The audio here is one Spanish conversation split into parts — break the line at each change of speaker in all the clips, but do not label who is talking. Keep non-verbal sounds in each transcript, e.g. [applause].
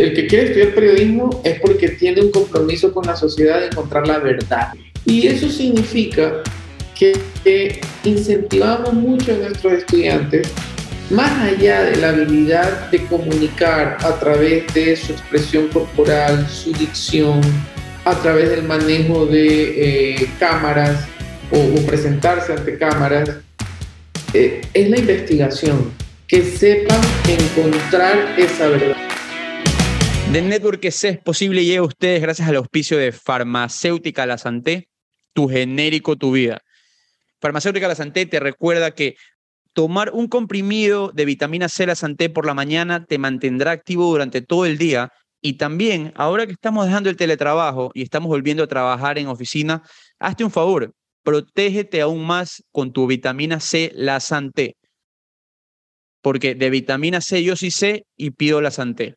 El que quiere estudiar periodismo es porque tiene un compromiso con la sociedad de encontrar la verdad. Y eso significa que, que incentivamos mucho a nuestros estudiantes más allá de la habilidad de comunicar a través de su expresión corporal, su dicción, a través del manejo de eh, cámaras o, presentarse ante cámaras, eh, es la investigación, que sepan encontrar esa verdad.
The Network C es posible llega a ustedes gracias al auspicio de Farmacéutica La Santé, tu genérico, tu vida. Farmacéutica La Santé te recuerda que Tomar un comprimido de vitamina C la Santé por la mañana te mantendrá activo durante todo el día y también, ahora que estamos dejando el teletrabajo y estamos volviendo a trabajar en oficina, hazte un favor, protégete aún más con tu vitamina C la Santé. Porque de vitamina C yo sí sé y pido la Santé.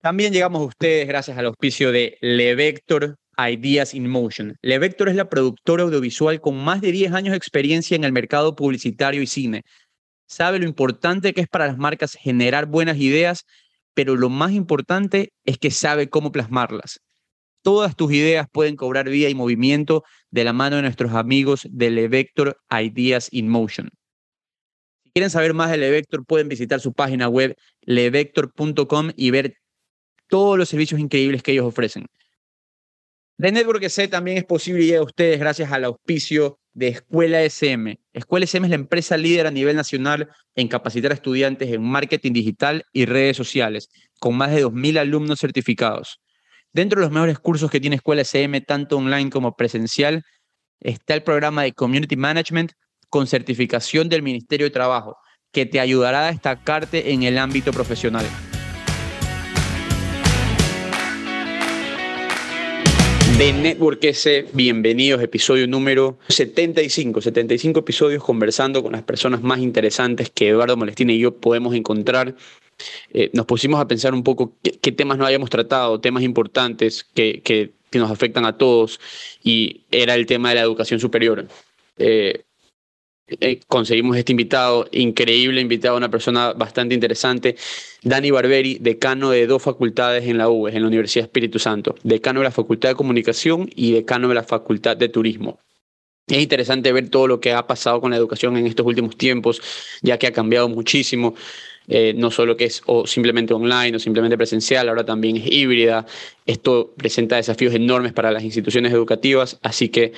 También llegamos a ustedes gracias al auspicio de Levector Ideas in Motion. Levector es la productora audiovisual con más de 10 años de experiencia en el mercado publicitario y cine. Sabe lo importante que es para las marcas generar buenas ideas, pero lo más importante es que sabe cómo plasmarlas. Todas tus ideas pueden cobrar vida y movimiento de la mano de nuestros amigos de Levector Ideas in Motion. Si quieren saber más de Levector, pueden visitar su página web levector.com y ver todos los servicios increíbles que ellos ofrecen. The Network C también es posible y a ustedes gracias al auspicio de Escuela SM. Escuela SM es la empresa líder a nivel nacional en capacitar a estudiantes en marketing digital y redes sociales, con más de 2.000 alumnos certificados. Dentro de los mejores cursos que tiene Escuela SM, tanto online como presencial, está el programa de Community Management con certificación del Ministerio de Trabajo, que te ayudará a destacarte en el ámbito profesional. De Network S. Bienvenidos, episodio número 75. 75 episodios conversando con las personas más interesantes que Eduardo Molestina y yo podemos encontrar. Eh, nos pusimos a pensar un poco qué, temas no habíamos tratado, temas importantes que, que, nos afectan a todos, y era el tema de la educación superior. Eh, eh, conseguimos este invitado, increíble invitado, una persona bastante interesante, Dani Barberi, decano de dos facultades en la UES, en la Universidad Espíritu Santo, decano de la Facultad de Comunicación y decano de la Facultad de Turismo. Es interesante ver todo lo que ha pasado con la educación en estos últimos tiempos, ya que ha cambiado muchísimo. Eh, no solo que es o simplemente online o simplemente presencial, ahora también es híbrida. Esto presenta desafíos enormes para las instituciones educativas, así que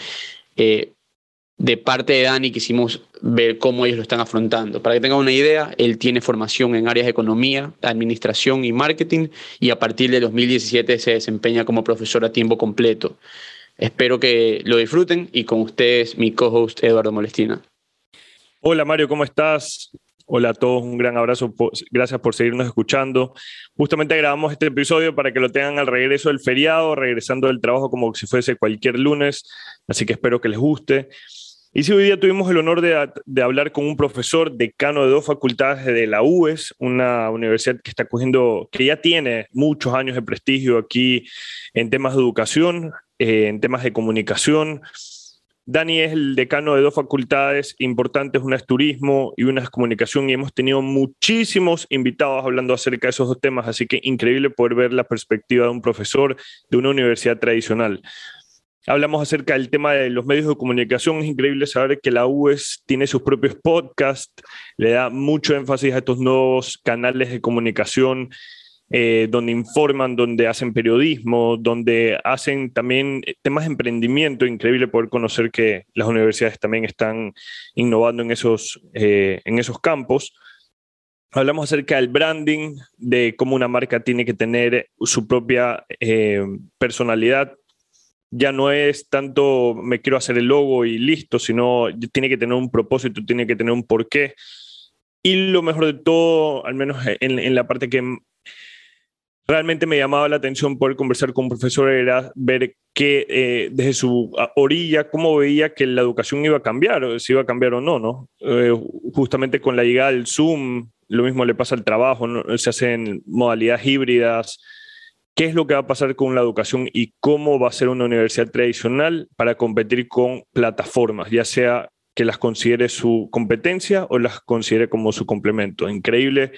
eh, de parte de Dani quisimos ver cómo ellos lo están afrontando. Para que tengan una idea, él tiene formación en áreas de economía, administración y marketing y a partir de 2017 se desempeña como profesor a tiempo completo. Espero que lo disfruten y con ustedes mi co-host Eduardo Molestina.
Hola Mario, ¿cómo estás? Hola a todos, un gran abrazo, gracias por seguirnos escuchando. Justamente grabamos este episodio para que lo tengan al regreso del feriado, regresando del trabajo como si fuese cualquier lunes, así que espero que les guste. Y sí, hoy día tuvimos el honor de, hablar con un profesor decano de dos facultades de la UES, una universidad que está cogiendo, que ya tiene muchos años de prestigio aquí en temas de educación, eh, en temas de comunicación. Dani es el decano de dos facultades importantes, una es turismo y una es comunicación, y hemos tenido muchísimos invitados hablando acerca de esos dos temas, así que increíble poder ver la perspectiva de un profesor de una universidad tradicional. Hablamos acerca del tema de los medios de comunicación. Es increíble saber que la UES tiene sus propios podcasts, le da mucho énfasis a estos nuevos canales de comunicación eh, donde informan, donde hacen periodismo, donde hacen también temas de emprendimiento. Increíble poder conocer que las universidades también están innovando en esos, eh, en esos campos. Hablamos acerca del branding, de cómo una marca tiene que tener su propia eh, personalidad, ya no es tanto me quiero hacer el logo y listo, sino tiene que tener un propósito, tiene que tener un porqué. Y lo mejor de todo, al menos en, la parte que realmente me llamaba la atención poder conversar con un profesor, era ver que eh, desde su orilla, cómo veía que la educación iba a cambiar, si iba a cambiar o no, ¿no? Eh, justamente con la llegada del Zoom, lo mismo le pasa al trabajo, se hacen modalidades híbridas, qué es lo que va a pasar con la educación y cómo va a ser una universidad tradicional para competir con plataformas, ya sea que las considere su competencia o las considere como su complemento. Increíble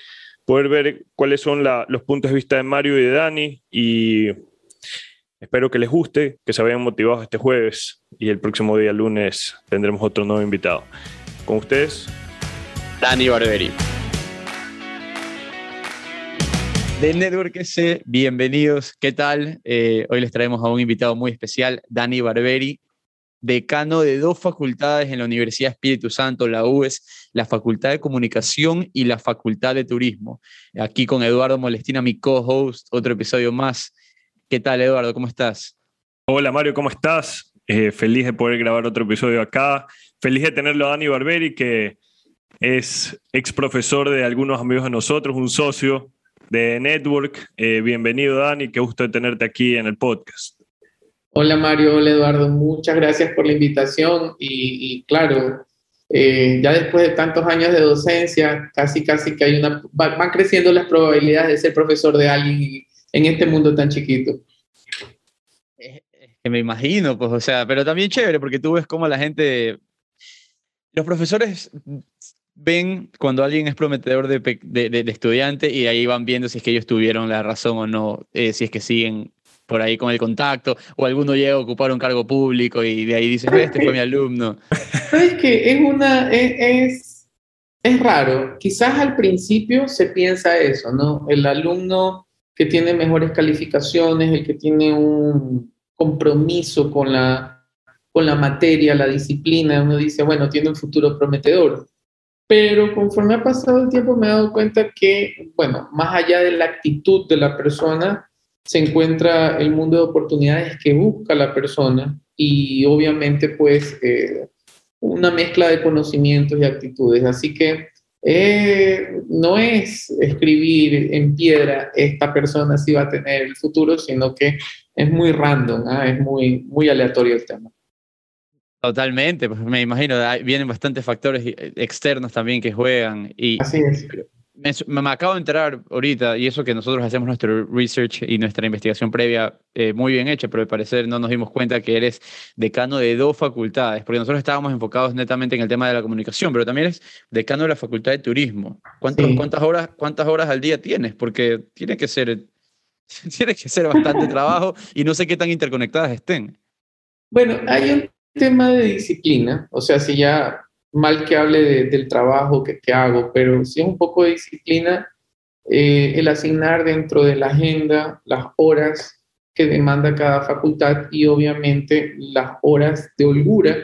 poder ver cuáles son los puntos de vista de Mario y de Dani y espero que les guste, que se vayan motivados este jueves y el próximo día lunes tendremos otro nuevo invitado. Con ustedes,
Dani Barberi. De Network S, bienvenidos. ¿Qué tal? Eh, hoy les traemos a un invitado muy especial, Dani Barberi, decano de dos facultades en la Universidad Espíritu Santo, la UES, la Facultad de Comunicación y la Facultad de Turismo. Aquí con Eduardo Molestina, mi co-host, otro episodio más. ¿Qué tal, Eduardo? ¿Cómo estás?
Hola, Mario, ¿cómo estás? Eh, feliz de poder grabar otro episodio acá. Feliz de tenerlo a Dani Barberi, que es ex profesor de algunos amigos de nosotros, un socio de Network. Eh, bienvenido, Dani, qué gusto de tenerte aquí en el podcast.
Hola Mario, hola Eduardo, muchas gracias por la invitación y, claro, eh, ya después de tantos años de docencia, casi casi que hay una, van creciendo las probabilidades de ser profesor de alguien en este mundo tan chiquito.
que me imagino, pues, o sea, pero también chévere porque tú ves cómo la gente, los profesores ven cuando alguien es prometedor de, de, estudiante y ahí van viendo si es que ellos tuvieron la razón o no, eh, si es que siguen por ahí con el contacto, o alguno llega a ocupar un cargo público y de ahí dice, este fue mi alumno.
¿Sabes que Es una, es, es raro, quizás al principio se piensa eso, ¿no? El alumno que tiene mejores calificaciones, el que tiene un compromiso con la, con la materia, la disciplina, uno dice, bueno, tiene un futuro prometedor. Pero conforme ha pasado el tiempo me he dado cuenta que, bueno, más allá de la actitud de la persona, se encuentra el mundo de oportunidades que busca la persona y obviamente pues eh, una mezcla de conocimientos y actitudes. Así que eh, no es escribir en piedra esta persona si va a tener el futuro, sino que es muy random, ¿ah? es muy, muy aleatorio el tema.
Totalmente, pues me imagino, vienen bastantes factores eh, externos también que juegan. Y,
Así es
me, acabo de enterar ahorita, y eso que nosotros hacemos nuestro research y nuestra investigación previa eh, muy bien hecha, pero al parecer no nos dimos cuenta que eres decano de dos facultades, porque nosotros estábamos enfocados netamente en el tema de la comunicación, pero también eres decano de la facultad de turismo. ¿Cuántas, horas, ¿Cuántas horas al día tienes? Porque tiene que ser, [laughs] tiene que ser bastante trabajo y no sé qué tan interconectadas estén.
Bueno, hay un tema de disciplina, o sea, si ya mal que hable del trabajo que, hago, pero sí un poco de disciplina eh, el asignar dentro de la agenda las horas que demanda cada facultad y obviamente las horas de holgura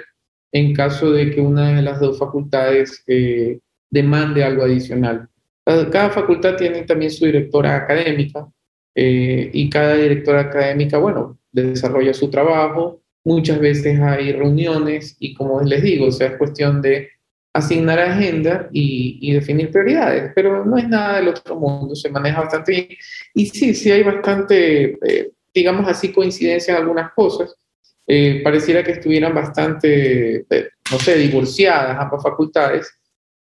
en caso de que una de las dos facultades eh, demande algo adicional. Cada facultad tiene también su directora académica eh, y cada directora académica, bueno, desarrolla su trabajo, Muchas veces hay reuniones y como les digo, o sea, es cuestión de asignar agenda y, definir prioridades, pero no es nada del otro mundo, se maneja bastante bien. Y sí, sí hay bastante, eh, digamos así, coincidencia en algunas cosas. Eh, pareciera que estuvieran bastante, eh, no sé, divorciadas ambas facultades,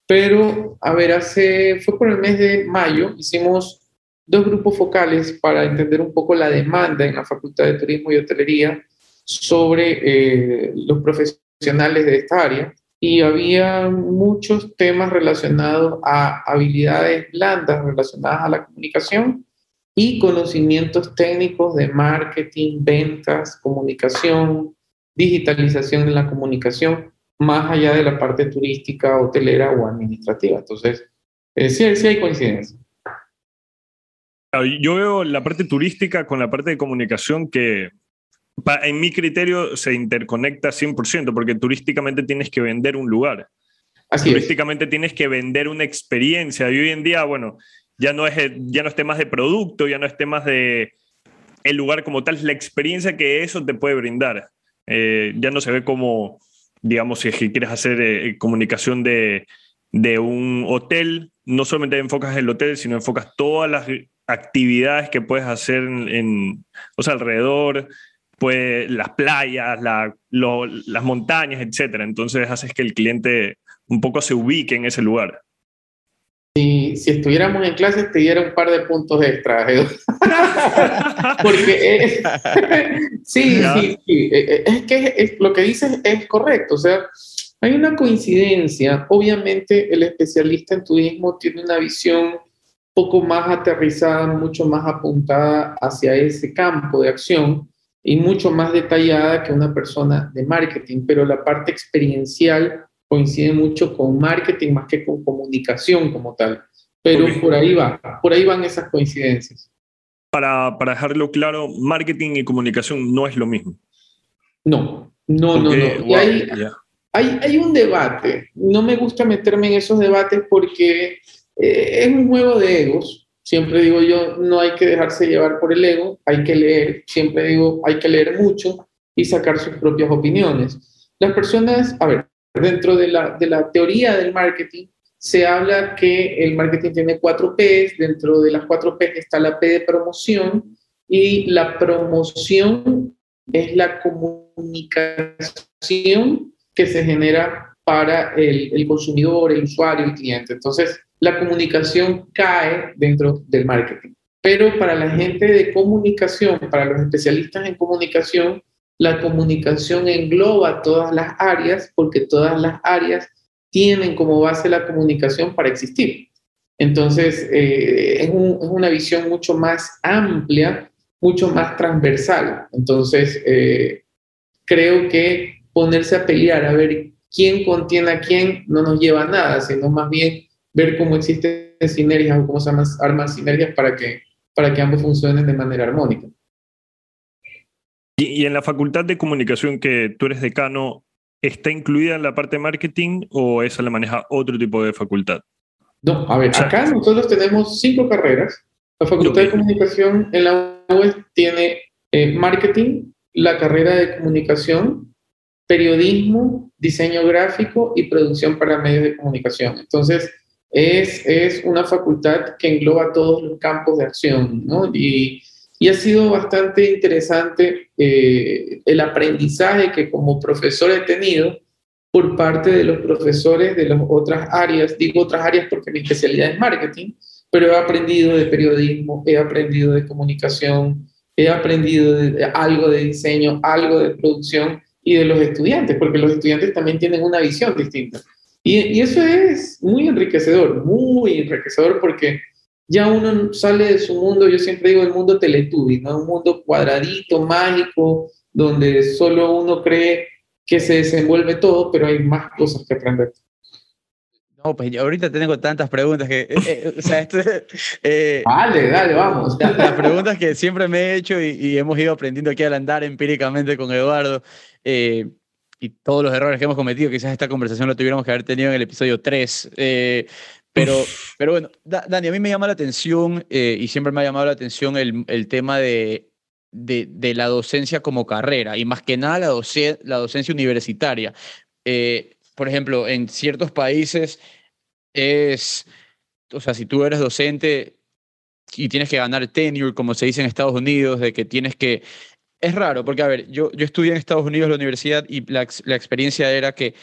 pero, a ver, hace, fue por el mes de mayo, hicimos dos grupos focales para entender un poco la demanda en la Facultad de Turismo y Hotelería sobre eh, los profesionales de esta área y había muchos temas relacionados a habilidades blandas relacionadas a la comunicación y conocimientos técnicos de marketing, ventas, comunicación, digitalización en la comunicación, más allá de la parte turística, hotelera o administrativa. Entonces, eh, sí, sí hay coincidencia.
Yo veo la parte turística con la parte de comunicación que en mi criterio se interconecta 100%, porque turísticamente tienes que vender un lugar. turísticamente tienes que vender una experiencia. Y hoy en día, bueno, ya no, es, ya no es temas de producto, ya no es temas de el lugar como tal, es la experiencia que eso te puede brindar. Eh, ya no se ve como, digamos, si es que quieres hacer eh, comunicación de, de un hotel, no solamente enfocas el hotel, sino enfocas todas las actividades que puedes hacer en, o sea, alrededor, pues, las playas, las montañas, etc. Entonces haces que el cliente un poco se ubique en ese lugar.
Si, si estuviéramos en clase, te diera un par de puntos extra, [laughs] Porque [laughs] sí, sí, sí, e, e, es que lo que dices es correcto. O sea, hay una coincidencia. Obviamente, el especialista en turismo tiene una visión poco más aterrizada, mucho más apuntada hacia ese campo de acción y mucho más detallada que una persona de marketing, pero la parte experiencial coincide mucho con marketing más que con comunicación como tal. Pero por ahí va, por ahí van esas coincidencias.
Para, para dejarlo claro, marketing y comunicación no es lo mismo.
No, no, no, no. Y hay, hay, hay, un debate. No me gusta meterme en esos debates porque eh, es un juego de egos. Siempre digo yo, no hay que dejarse llevar por el ego, hay que leer, siempre digo, hay que leer mucho y sacar sus propias opiniones. Las personas, a ver, dentro de la, de la teoría del marketing, se habla que el marketing tiene cuatro P's, dentro de las cuatro P's está la P de promoción y la promoción es la comunicación que se genera para el, el consumidor, el usuario, el cliente. Entonces, la comunicación cae dentro del marketing. Pero para la gente de comunicación, para los especialistas en comunicación, la comunicación engloba todas las áreas porque todas las áreas tienen como base la comunicación para existir. Entonces, eh, es, una visión mucho más amplia, mucho más transversal. Entonces, eh, creo que ponerse a pelear a ver quién contiene a quién no nos lleva a nada, sino más bien ver cómo existen sinergias o cómo se arman sinergias para que, para que ambos funcionen de manera armónica.
Y, en la facultad de comunicación que tú eres decano, ¿está incluida la parte de marketing o esa la maneja otro tipo de facultad?
No, a ver, acá nosotros tenemos cinco carreras. La facultad de comunicación en la UES tiene eh, marketing, la carrera de comunicación, periodismo, diseño gráfico y producción para medios de comunicación. Entonces, es, una facultad que engloba todos los campos de acción, ¿no? Y, ha sido bastante interesante eh, el aprendizaje que como profesor he tenido por parte de los profesores de las otras áreas, digo otras áreas porque mi especialidad es marketing, pero he aprendido de periodismo, he aprendido de comunicación, he aprendido algo de diseño, algo de producción y de los estudiantes, porque los estudiantes también tienen una visión distinta. Y, eso es muy enriquecedor, muy enriquecedor porque ya uno sale de su mundo, yo siempre digo el mundo Teletubby, ¿no? Un mundo cuadradito, mágico, donde solo uno cree que se desenvuelve todo, pero hay más cosas que aprender.
No, pues yo ahorita tengo tantas preguntas que, eh, eh, o sea, esto,
eh, dale, dale, vamos.
Las preguntas que siempre me he hecho y, y, hemos ido aprendiendo aquí al andar empíricamente con Eduardo. Eh, y todos los errores que hemos cometido, quizás esta conversación lo tuviéramos que haber tenido en el episodio 3. Eh, pero, pero bueno, Dani, a mí me llama la atención eh, y siempre me ha llamado la atención el, el tema de, de, de, la docencia como carrera y más que nada la, la docencia universitaria. Eh, por ejemplo, en ciertos países es, o sea, si tú eres docente y tienes que ganar tenure, como se dice en Estados Unidos, de que tienes que es raro, porque a ver, yo, yo estudié en Estados Unidos la universidad y la, la experiencia era que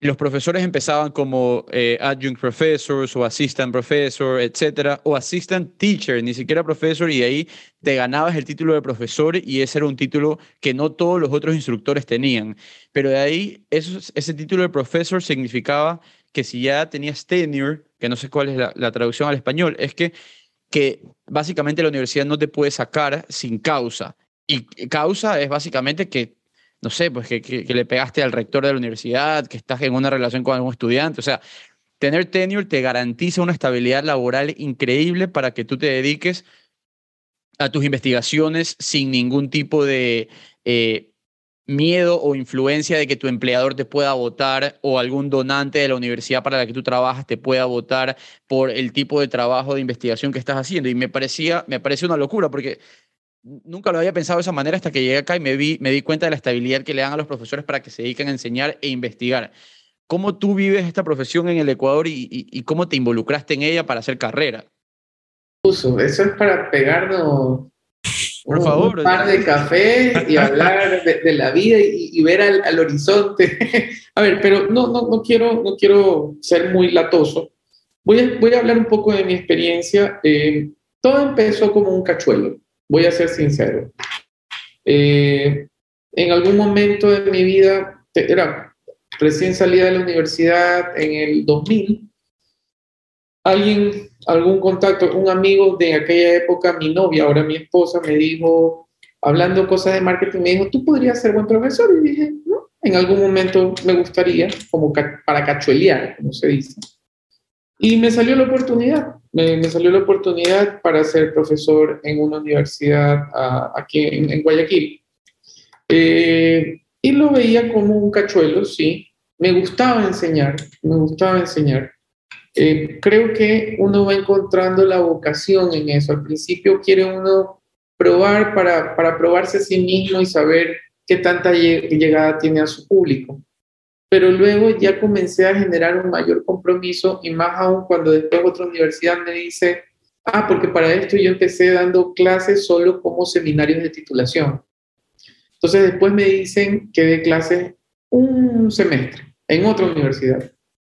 los profesores empezaban como eh, adjunct professors o assistant professor, etcétera, o assistant teacher, ni siquiera profesor, y ahí te ganabas el título de profesor y ese era un título que no todos los otros instructores tenían. Pero de ahí, ese título de profesor significaba que si ya tenías tenure, que no sé cuál es la, la traducción al español, es que, que básicamente la universidad no te puede sacar sin causa. Y causa es básicamente que, no sé, pues que, le pegaste al rector de la universidad, que estás en una relación con algún estudiante. O sea, tener tenure te garantiza una estabilidad laboral increíble para que tú te dediques a tus investigaciones sin ningún tipo de eh, miedo o influencia de que tu empleador te pueda votar o algún donante de la universidad para la que tú trabajas te pueda votar por el tipo de trabajo de investigación que estás haciendo. Y me parecía, me una locura porque nunca lo había pensado de esa manera hasta que llegué acá y me, vi, me di cuenta de la estabilidad que le dan a los profesores para que se dediquen a enseñar e investigar. ¿Cómo tú vives esta profesión en el Ecuador y, cómo te involucraste en ella para hacer carrera?
Eso es para pegarnos Por un, favor, par de café y hablar de, la vida y, ver al, horizonte. [laughs] a ver, pero no, no, no, quiero, no quiero ser muy latoso. Voy a, voy a hablar un poco de mi experiencia. Eh, todo empezó como un cachuelo voy a ser sincero. Eh, en algún momento de mi vida, era recién salida de la universidad en el 2000, alguien, algún contacto, un amigo de aquella época, mi novia, ahora mi esposa, me dijo, hablando cosas de marketing, me dijo, tú podrías ser buen profesor. Y dije, no, en algún momento me gustaría, como para cachuelear, como se dice. Y me salió la oportunidad, me, salió la oportunidad para ser profesor en una universidad aquí en, Guayaquil. Eh, y lo veía como un cachuelo, sí. Me gustaba enseñar, me gustaba enseñar. Eh, creo que uno va encontrando la vocación en eso. Al principio quiere uno probar para, para probarse a sí mismo y saber qué tanta llegada tiene a su público pero luego ya comencé a generar un mayor compromiso y más aún cuando después otra universidad me dice, ah, porque para esto yo empecé dando clases solo como seminarios de titulación. Entonces después me dicen que dé clases un semestre en otra universidad.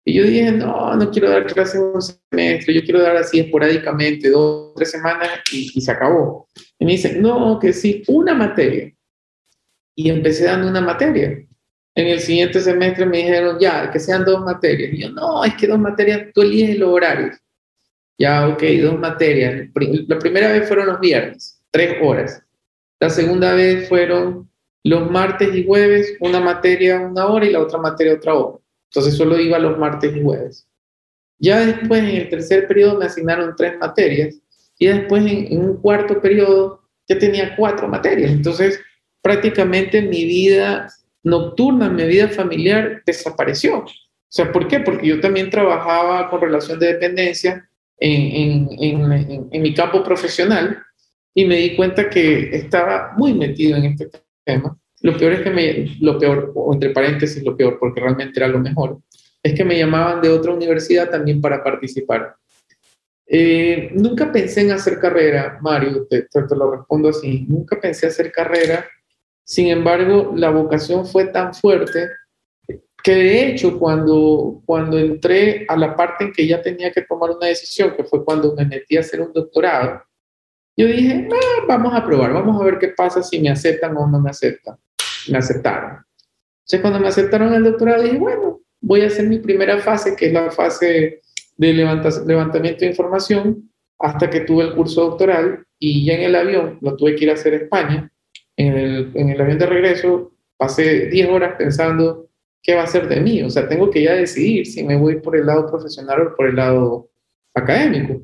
Y yo dije, no, no quiero dar clases un semestre, yo quiero dar así esporádicamente, dos, tres semanas y, y se acabó. Y me dicen, no, que sí, una materia. Y empecé dando una materia. En el siguiente semestre me dijeron, ya, que sean dos materias. Y yo, no, es que dos materias, tú eliges los horarios. Ya, ok, dos materias. La primera vez fueron los viernes, tres horas. La segunda vez fueron los martes y jueves, una materia una hora y la otra materia otra hora. Entonces solo iba los martes y jueves. Ya después, en el tercer periodo, me asignaron tres materias y después, en, en un cuarto periodo, ya tenía cuatro materias. Entonces, prácticamente mi vida nocturna, mi vida familiar desapareció. O sea, ¿por qué? Porque yo también trabajaba con relación de dependencia en, en, en, mi campo profesional y me di cuenta que estaba muy metido en este tema. Lo peor es que me, lo peor, entre paréntesis lo peor, porque realmente era lo mejor, es que me llamaban de otra universidad también para participar. Eh, nunca pensé en hacer carrera, Mario, te, te, lo respondo así, nunca pensé hacer carrera sin embargo, la vocación fue tan fuerte que de hecho cuando, cuando entré a la parte en que ya tenía que tomar una decisión, que fue cuando me metí a hacer un doctorado, yo dije, ah, vamos a probar, vamos a ver qué pasa si me aceptan o no me aceptan. Me aceptaron. Entonces cuando me aceptaron el doctorado dije, bueno, voy a hacer mi primera fase, que es la fase de levantamiento de información, hasta que tuve el curso doctoral y ya en el avión lo tuve que ir a hacer a España en el, en el avión de regreso pasé 10 horas pensando qué va a ser de mí. O sea, tengo que ya decidir si me voy por el lado profesional o por el lado académico.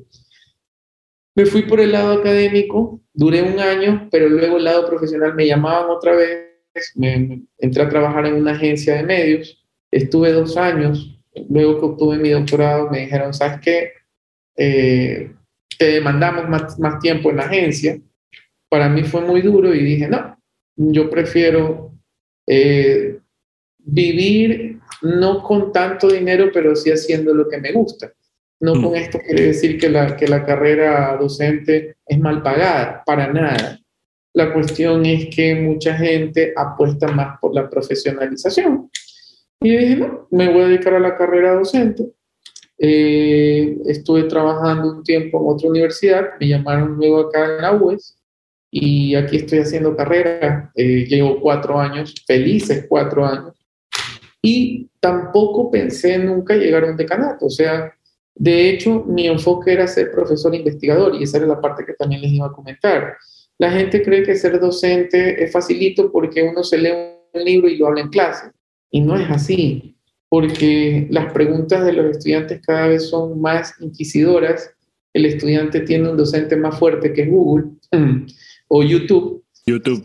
Me fui por el lado académico, duré un año, pero luego el lado profesional me llamaban otra vez, me, entré a trabajar en una agencia de medios, estuve dos años, luego que obtuve mi doctorado me dijeron, ¿sabes qué? Eh, te demandamos más, más tiempo en la agencia, para mí fue muy duro y dije, no, yo prefiero eh, vivir no con tanto dinero, pero sí haciendo lo que me gusta. No con mm. esto quiere decir que la, que la carrera docente es mal pagada, para nada. La cuestión es que mucha gente apuesta más por la profesionalización. Y dije, no, me voy a dedicar a la carrera docente. Eh, estuve trabajando un tiempo en otra universidad, me llamaron luego acá en la UES y aquí estoy haciendo carrera. Eh, llevo cuatro años, felices cuatro años. Y tampoco pensé nunca llegar a un decanato. O sea, de hecho, mi enfoque era ser profesor investigador y esa era la parte que también les iba a comentar. La gente cree que ser docente es facilito porque uno se lee un libro y lo habla en clase. Y no es así, porque las preguntas de los estudiantes cada vez son más inquisidoras. El estudiante tiene un docente más fuerte que Google o YouTube.
YouTube.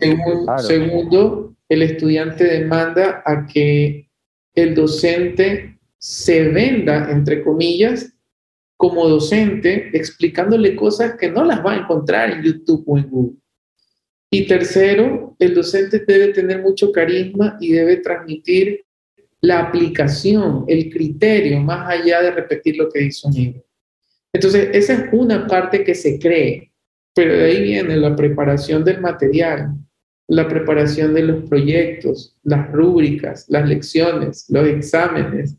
Segundo, el estudiante demanda a que el docente se venda, entre comillas, como docente, explicándole cosas que no las va a encontrar en YouTube o en Google. Y tercero, el docente debe tener mucho carisma y debe transmitir la aplicación, el criterio, más allá de repetir lo que dice un libro. Entonces, esa es una parte que se cree. Pero de ahí viene la preparación del material, la preparación de los proyectos, las rúbricas, las lecciones, los exámenes,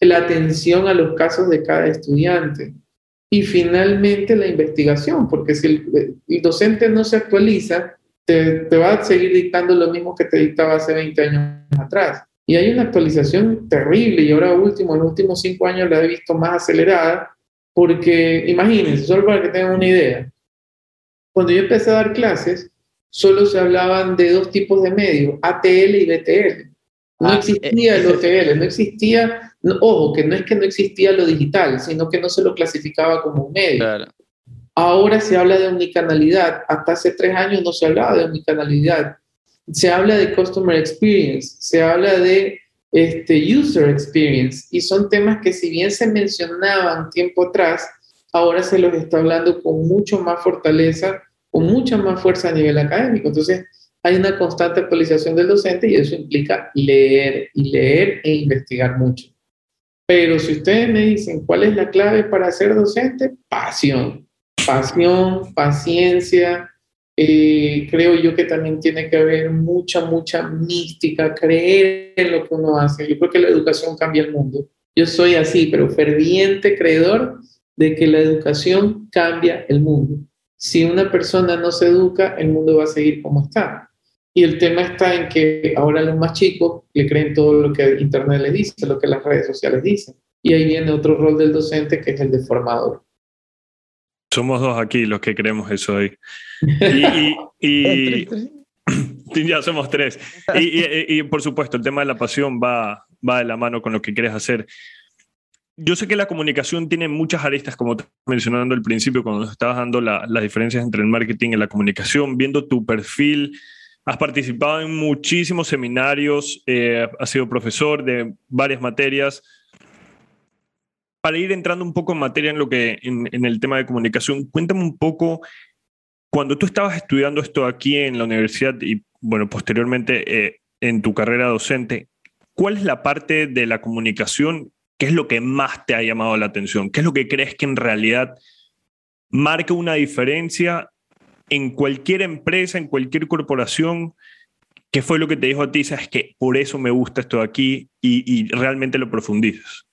la atención a los casos de cada estudiante y finalmente la investigación, porque si el, docente no se actualiza, te, te, va a seguir dictando lo mismo que te dictaba hace 20 años atrás. Y hay una actualización terrible y ahora último, en los últimos cinco años la he visto más acelerada Porque imagínense, solo para que tengan una idea, cuando yo empecé a dar clases, solo se hablaban de dos tipos de medios, ATL y BTL. No ah, existía el eh, OTL, no existía, ojo, que no es que no existía lo digital, sino que no se lo clasificaba como un medio. Ahora se habla de omnicanalidad, hasta hace tres años no se hablaba de omnicanalidad. Se habla de customer experience, se habla de este, user experience, y son temas que si bien se mencionaban tiempo atrás, ahora se los está hablando con mucho más fortaleza, con mucha más fuerza a nivel académico. Entonces, hay una constante actualización del docente y eso implica leer y leer e investigar mucho. Pero si ustedes me dicen cuál es la clave para ser docente, pasión, pasión, paciencia. Eh, creo yo que también tiene que haber mucha, mucha mística, creer en lo que uno hace. Yo creo que la educación cambia el mundo. Yo soy así, pero ferviente creedor de que la educación cambia el mundo. Si una persona no se educa, el mundo va a seguir como está. Y el tema está en que ahora los más chicos le creen todo lo que Internet les dice, lo que las redes sociales dicen. Y ahí viene otro rol del docente que es el de formador.
Somos dos aquí los que creemos eso hoy. [laughs] Y, [laughs] [clears throat] ya somos tres. Y, por supuesto, el tema de la pasión va, va de la mano con lo que quieres hacer. Yo sé que la comunicación tiene muchas aristas, como te mencionando al principio, cuando estabas dando las diferencias entre el marketing y la comunicación, viendo tu perfil Has participado en muchísimos seminarios, eh, has sido profesor de varias materias. Para ir entrando un poco en materia en, lo que, en, el tema de comunicación, cuéntame un poco, cuando tú estabas estudiando esto aquí en la universidad y, bueno, posteriormente eh, en tu carrera docente, ¿cuál es la parte de la comunicación ¿Qué es lo que más te ha llamado la atención? ¿Qué es lo que crees que en realidad marca una diferencia en cualquier empresa, en cualquier corporación, ¿qué fue lo que te dijo a ti? Sabes que por eso me gusta esto de aquí y, realmente lo profundizas.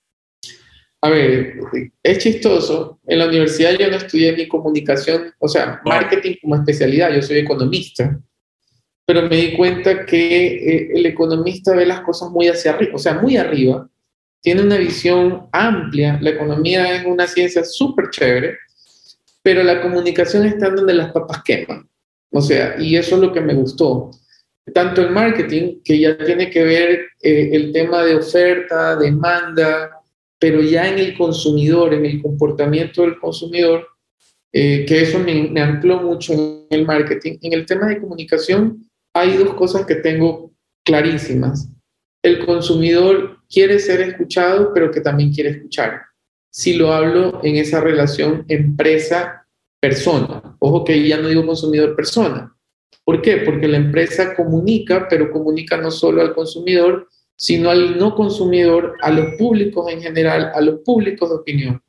A ver, es chistoso. En la universidad yo no estudié ni comunicación, o sea, marketing como especialidad, yo soy economista, pero me di cuenta que eh, el economista ve las cosas muy hacia arriba, o sea, muy arriba, tiene una visión amplia, la economía es una ciencia súper chévere, pero la comunicación está donde las papas queman. O sea, y eso es lo que me gustó. Tanto el marketing, que ya tiene que ver eh, el tema de oferta, demanda, pero ya en el consumidor, en el comportamiento del consumidor, eh, que eso me, me mucho en el marketing. En el tema de comunicación hay dos cosas que tengo clarísimas. El consumidor quiere ser escuchado, pero que también quiere escuchar si lo hablo en esa relación empresa-persona. Ojo que ya no digo consumidor-persona. ¿Por qué? Porque la empresa comunica, pero comunica no solo al consumidor, sino al no consumidor, a los públicos en general, a los públicos de opinión.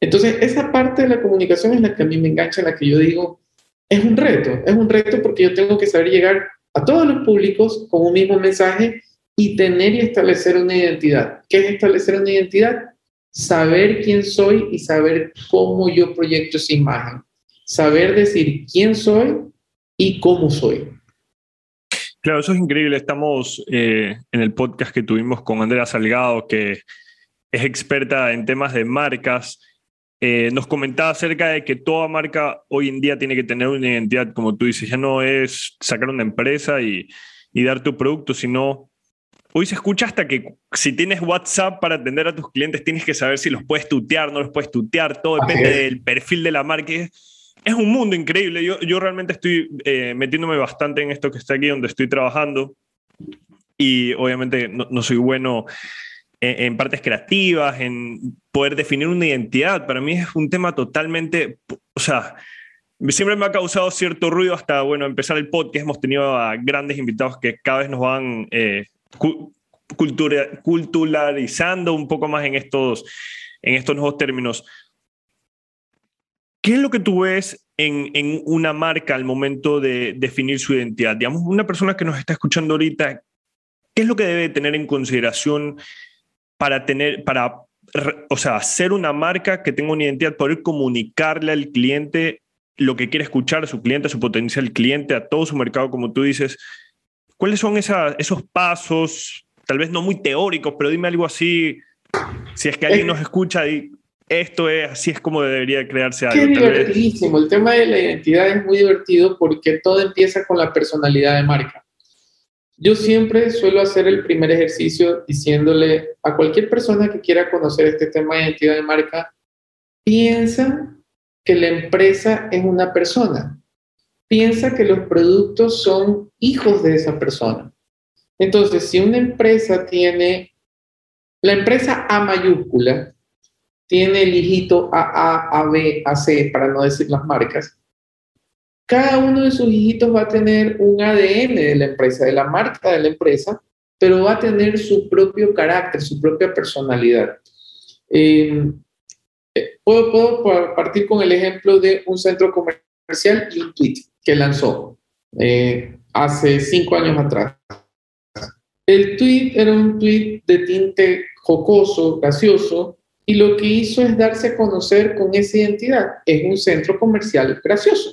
Entonces, esa parte de la comunicación es la que a mí me engancha, en la que yo digo, es un reto, es un reto porque yo tengo que saber llegar a todos los públicos con un mismo mensaje y tener y establecer una identidad. ¿Qué es establecer una identidad? saber quién soy y saber cómo yo proyecto esa imagen. Saber decir quién soy y cómo soy.
Claro, eso es increíble. Estamos eh, en el podcast que tuvimos con Andrea Salgado, que es experta en temas de marcas. Eh, nos comentaba acerca de que toda marca hoy en día tiene que tener una identidad, como tú dices, ya no es sacar una empresa y, y dar tu producto, sino Hoy se escucha hasta que si tienes WhatsApp para atender a tus clientes, tienes que saber si los puedes tutear, no los puedes tutear, todo depende del perfil de la marca. Es un mundo increíble. Yo, yo realmente estoy eh, metiéndome bastante en esto que está aquí, donde estoy trabajando. Y obviamente no, soy bueno en, en, partes creativas, en poder definir una identidad. Para mí es un tema totalmente, o sea, siempre me ha causado cierto ruido hasta, bueno, empezar el podcast. Hemos tenido a grandes invitados que cada vez nos van eh, cultura, culturalizando un poco más en estos, en estos nuevos términos. ¿Qué es lo que tú ves en, en, una marca al momento de definir su identidad? Digamos, una persona que nos está escuchando ahorita, ¿qué es lo que debe tener en consideración para tener, para, o sea, ser una marca que tenga una identidad, poder comunicarle al cliente lo que quiere escuchar a su cliente, a su potencial cliente, a todo su mercado, como tú dices? ¿Cuáles son esos pasos, tal vez no muy teóricos, pero dime algo así, si es que alguien nos escucha y esto es, así es como debería crearse
algo. Qué divertidísimo. El tema de la identidad es muy divertido porque todo empieza con la personalidad de marca. Yo siempre suelo hacer el primer ejercicio diciéndole a cualquier persona que quiera conocer este tema de identidad de marca, piensa que la empresa es una persona. Piensa que los productos son hijos de esa persona. Entonces, si una empresa tiene, la empresa A mayúscula, tiene el hijito AA, AB, AC, para no decir las marcas, cada uno de sus hijitos va a tener un ADN de la empresa, de la marca de la empresa, pero va a tener su propio carácter, su propia personalidad. Eh, puedo, partir con el ejemplo de un centro comercial y un tweet que lanzó eh, hace cinco años atrás. El tweet era un tweet de tinte jocoso, gracioso, y lo que hizo es darse a conocer con esa identidad. Es un centro comercial gracioso.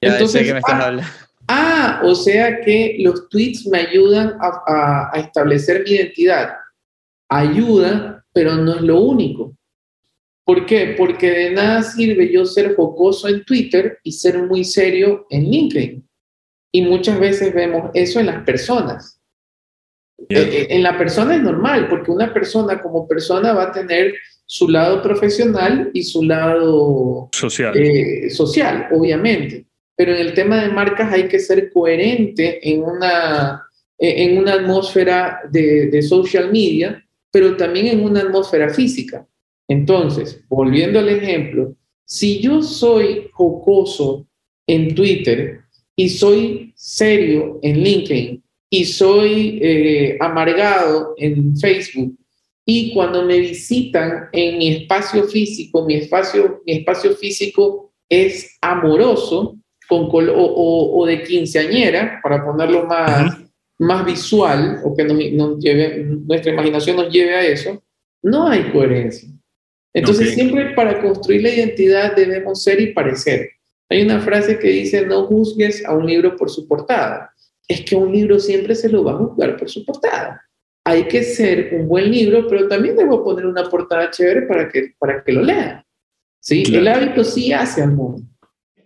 Entonces, ah, ah, o sea que los tweets me ayudan a, establecer mi identidad. Ayuda, pero no es lo único. ¿Por qué? Porque de nada sirve yo ser jocoso en Twitter y ser muy serio en LinkedIn. Y muchas veces vemos eso en las personas. Eh, eh, en la persona es normal, porque una persona como persona va a tener su lado profesional y su lado
social,
eh, social obviamente. Pero en el tema de marcas hay que ser coherente en una, en una atmósfera de, de social media, pero también en una atmósfera física. Entonces, volviendo al ejemplo, si yo soy jocoso en Twitter y soy serio en LinkedIn y soy eh, amargado en Facebook y cuando me visitan en mi espacio físico, mi espacio, mi espacio físico es amoroso con o, de quinceañera, para ponerlo más, más visual, o que nuestra imaginación nos lleve a eso, no hay coherencia. Entonces siempre para construir la identidad debemos ser y parecer. Hay una frase que dice, no juzgues a un libro por su portada. Es que un libro siempre se lo va a juzgar por su portada hay que ser un buen libro, pero también debo poner una portada chévere para que, para que lo lean. ¿sí? El hábito sí hace al mundo.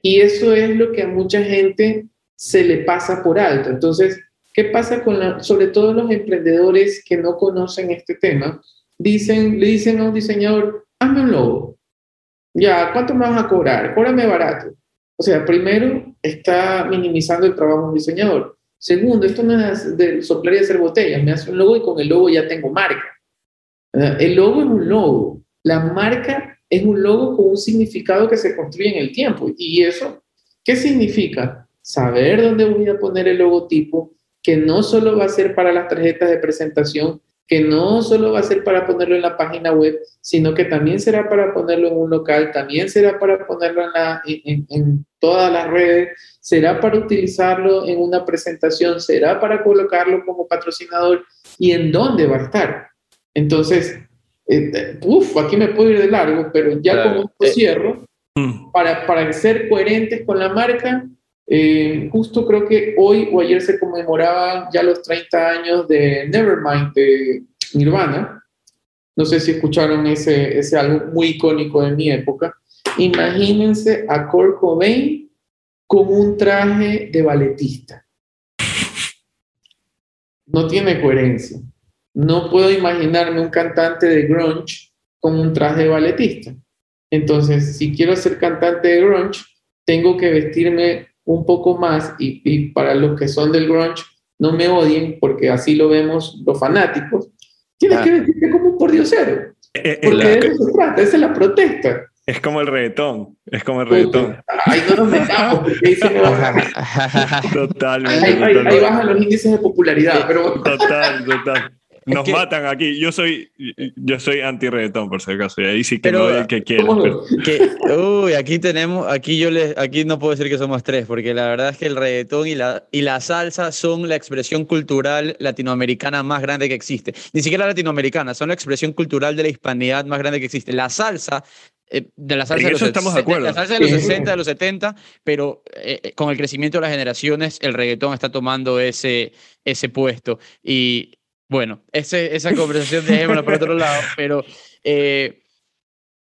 Y eso es lo que a mucha gente se le pasa por alto. Entonces, ¿qué pasa con la, sobre todo los emprendedores que no conocen este tema? Dicen, le dicen a un diseñador, hazme un logo. Ya, ¿cuánto me vas a cobrar? Cóbrame barato. O sea, primero está minimizando el trabajo de un diseñador. Segundo, esto no es de soplar y hacer botellas, me hace un logo y con el logo ya tengo marca. El logo es un logo, la marca es un logo con un significado que se construye en el tiempo. ¿Y eso qué significa? Saber dónde voy a poner el logotipo, que no solo va a ser para las tarjetas de presentación, que no solo va a ser para ponerlo en la página web, sino que también será para ponerlo en un local, también será para ponerlo en, en, todas las redes, será para utilizarlo en una presentación, será para colocarlo como patrocinador y en dónde va a estar. Entonces, eh, uff, aquí me puedo ir de largo, pero ya como eh, cierro, mm. para, para ser coherentes con la marca, eh, justo creo que hoy o ayer se conmemoraban ya los 30 años de Nevermind de Nirvana. No sé si escucharon ese, ese álbum muy icónico de mi época. Imagínense a Kurt Cobain con un traje de balletista. No tiene coherencia. No puedo imaginarme un cantante de grunge con un traje de balletista. Entonces, si quiero ser cantante de grunge, tengo que vestirme un poco más y, para los que son del grunge, no me odien porque así lo vemos los fanáticos, tienes que decirte como un pordiosero. Eh, eh, porque de eso se trata, esa es la protesta.
Es como el reggaetón, es como el reggaetón.
Ahí no nos metamos, porque ahí se me [laughs]
Totalmente.
Ahí, bajan los índices de popularidad, pero...
Total, total. Nos matan aquí. Yo soy, yo soy anti-reggaetón, por si acaso. Y ahí sí que no el que quiera.
uy, aquí tenemos, aquí yo les, aquí no puedo decir que somos tres, porque la verdad es que el reggaetón y la, y la salsa son la expresión cultural latinoamericana más grande que existe. Ni siquiera latinoamericana, son la expresión cultural de la hispanidad más grande que existe. La salsa eh, de la salsa, de los,
estamos de acuerdo.
la salsa de los 60, de los 70, pero eh, eh, con el crecimiento de las generaciones, el reggaetón está tomando ese, ese puesto. Y bueno, esa conversación dejémosla por otro lado, pero eh,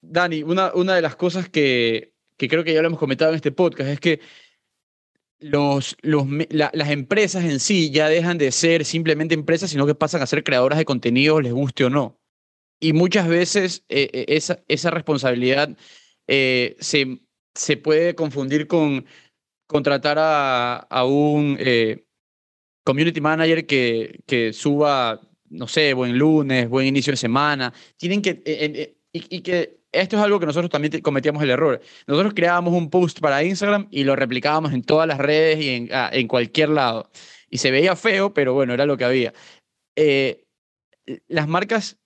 Dani, una, de las cosas que, creo que ya lo hemos comentado en este podcast es que las empresas en sí ya dejan de ser simplemente empresas, sino que pasan a ser creadoras de contenido, les guste o no. Y muchas veces eh, eh, esa, responsabilidad se, puede confundir con contratar a un community manager que, que suba, no sé, buen lunes, buen inicio de semana. Tienen que, y, y que esto es algo que nosotros también cometíamos el error. Nosotros creábamos un post para Instagram y lo replicábamos en todas las redes y en, ah, en cualquier lado. Y se veía feo, pero bueno, era lo que había. Eh, las marcas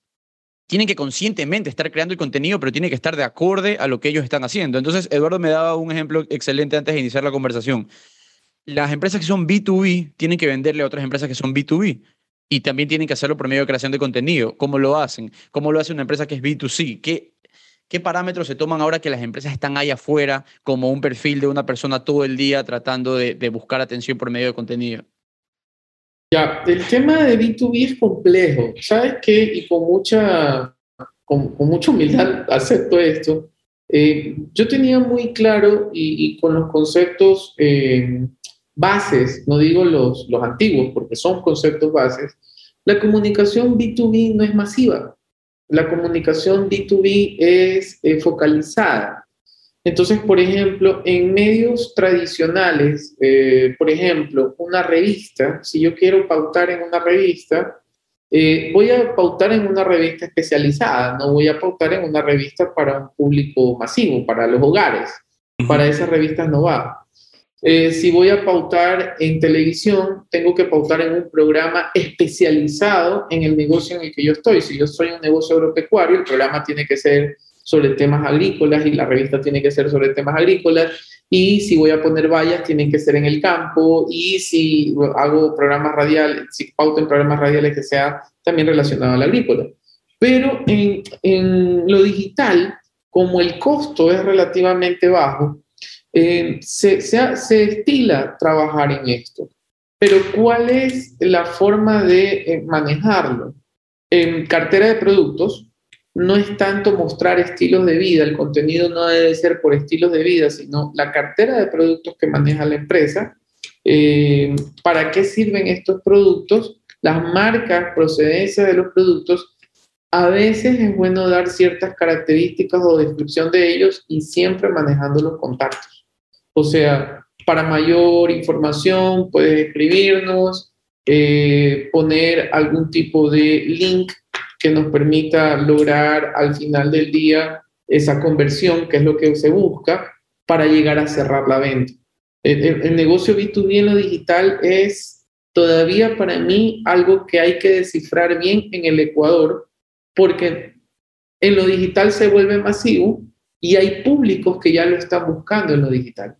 tienen que conscientemente estar creando el contenido, pero tiene que estar de acorde a lo que ellos están haciendo. Entonces, Eduardo me daba un ejemplo excelente antes de iniciar la conversación. Las empresas que son B2B tienen que venderle a otras empresas que son B2B. Y también tienen que hacerlo por medio de creación de contenido. ¿Cómo lo hacen? ¿Cómo lo hace una empresa que es B2C? ¿Qué ¿Qué parámetros se toman ahora que las empresas están ahí afuera como un perfil de una persona todo el día tratando de, buscar atención por medio de contenido?
Ya, el tema de B2B es complejo. ¿Sabes qué? Y con mucha, con, mucha humildad [laughs] acepto esto. Eh, yo tenía muy claro y, con los conceptos eh, bases, no digo los, los antiguos porque son conceptos bases, la comunicación B2B no es masiva la comunicación B2B es eh, focalizada. Entonces, por ejemplo, en medios tradicionales, eh, por ejemplo, una revista, si yo quiero pautar en una revista, eh, voy a pautar en una revista especializada, no voy a pautar en una revista para un público masivo, para los hogares. Para esas revistas no va. Eh, si voy a pautar en televisión, tengo que pautar en un programa especializado en el negocio en el que yo estoy. Si yo soy un negocio agropecuario, el programa tiene que ser sobre temas agrícolas y la revista tiene que ser sobre temas agrícolas. Y si voy a poner vallas, tienen que ser en el campo. Y si hago programas radiales, si pauto en programas radiales que sea también relacionado al agrícola. Pero en, en lo digital, como el costo es relativamente bajo, eh, se, se, estila trabajar en esto. Pero ¿cuál es la forma de eh, manejarlo? En cartera de productos no es tanto mostrar estilos de vida, el contenido no debe ser por estilos de vida, sino la cartera de productos que maneja la empresa. Eh, ¿Para qué sirven estos productos? Las marcas, procedencia de los productos. A veces es bueno dar ciertas características o descripción de ellos y siempre manejando los contactos. O sea, para mayor información puedes escribirnos, eh, poner algún tipo de link que nos permita lograr al final del día esa conversión, que es lo que se busca, para llegar a cerrar la venta. El, el, negocio B2B en lo digital es todavía para mí algo que hay que descifrar bien en el Ecuador, porque en lo digital se vuelve masivo y hay públicos que ya lo están buscando en lo digital.